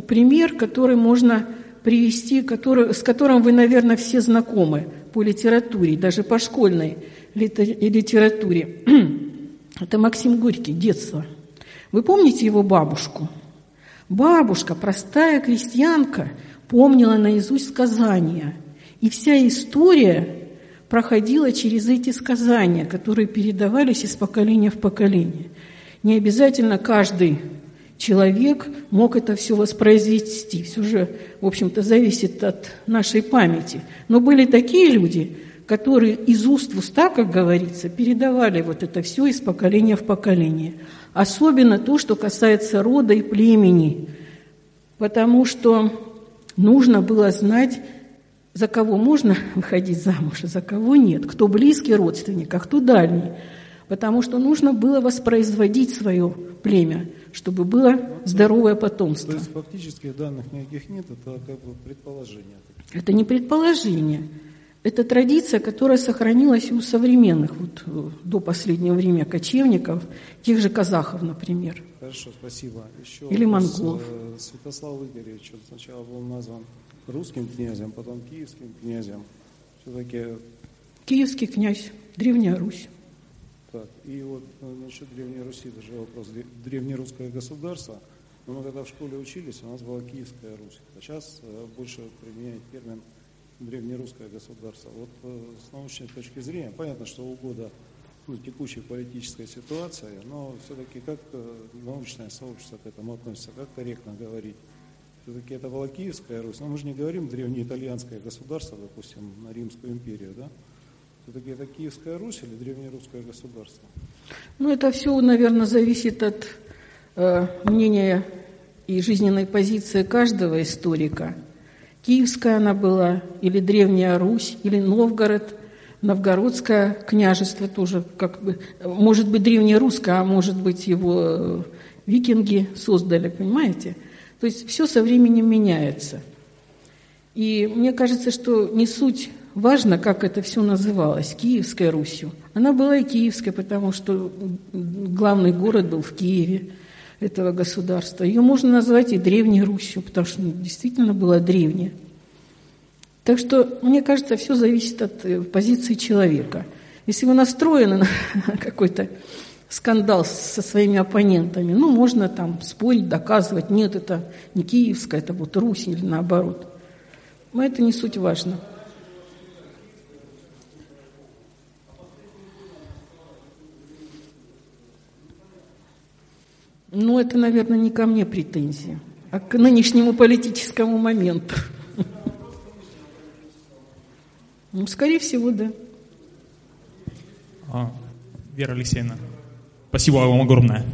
пример, который можно привести, который, с которым вы, наверное, все знакомы по литературе, даже по школьной литературе. Это Максим Горький, детство. Вы помните его бабушку? Бабушка, простая крестьянка, помнила наизусть сказания. И вся история проходила через эти сказания, которые передавались из поколения в поколение. Не обязательно каждый человек мог это все воспроизвести. Все же, в общем-то, зависит от нашей памяти. Но были такие люди, которые из уст в уста, как говорится, передавали вот это все из поколения в поколение. Особенно то, что касается рода и племени, потому что нужно было знать за кого можно выходить замуж, а за кого нет, кто близкий родственник, а кто дальний. Потому что нужно было воспроизводить свое племя, чтобы было здоровое потомство. То есть фактических данных никаких нет, это как бы предположение. Это не предположение. Это традиция, которая сохранилась и у современных, вот э, до последнего времени кочевников, тех же казахов, например. Хорошо, спасибо. Еще Или монголов. Э, Святослав Игоревич, сначала был назван русским князем, потом киевским князем. Все-таки... Киевский князь, Древняя Русь. Так, и вот э, насчет Древней Руси, даже вопрос. Древнерусское государство, но мы когда в школе учились, у нас была Киевская Русь. А сейчас больше применяет термин древнерусское государство. Вот э, с научной точки зрения, понятно, что угода ну, текущей политической ситуации, но все-таки как научное сообщество к этому относится, как корректно говорить все-таки это была Киевская Русь, но мы же не говорим древнеитальянское государство, допустим, на Римскую империю, да? Все-таки это Киевская Русь или древнерусское государство? Ну, это все, наверное, зависит от э, мнения и жизненной позиции каждого историка. Киевская она была, или Древняя Русь, или Новгород, Новгородское княжество тоже, как бы, может быть, древнерусское, а может быть, его э, викинги создали, понимаете? То есть все со временем меняется. И мне кажется, что не суть важно, как это все называлось, Киевской Русью. Она была и Киевской, потому что главный город был в Киеве этого государства. Ее можно назвать и Древней Русью, потому что действительно была древняя. Так что, мне кажется, все зависит от э, позиции человека. Если вы настроены на какой-то скандал со своими оппонентами. Ну, можно там спорить, доказывать, нет, это не Киевская, это вот Русь или наоборот. Но это не суть важно. Ну, это, наверное, не ко мне претензии, а к нынешнему политическому моменту. Ну, скорее всего, да. А, Вера Алексеевна, Спасибо вам огромное.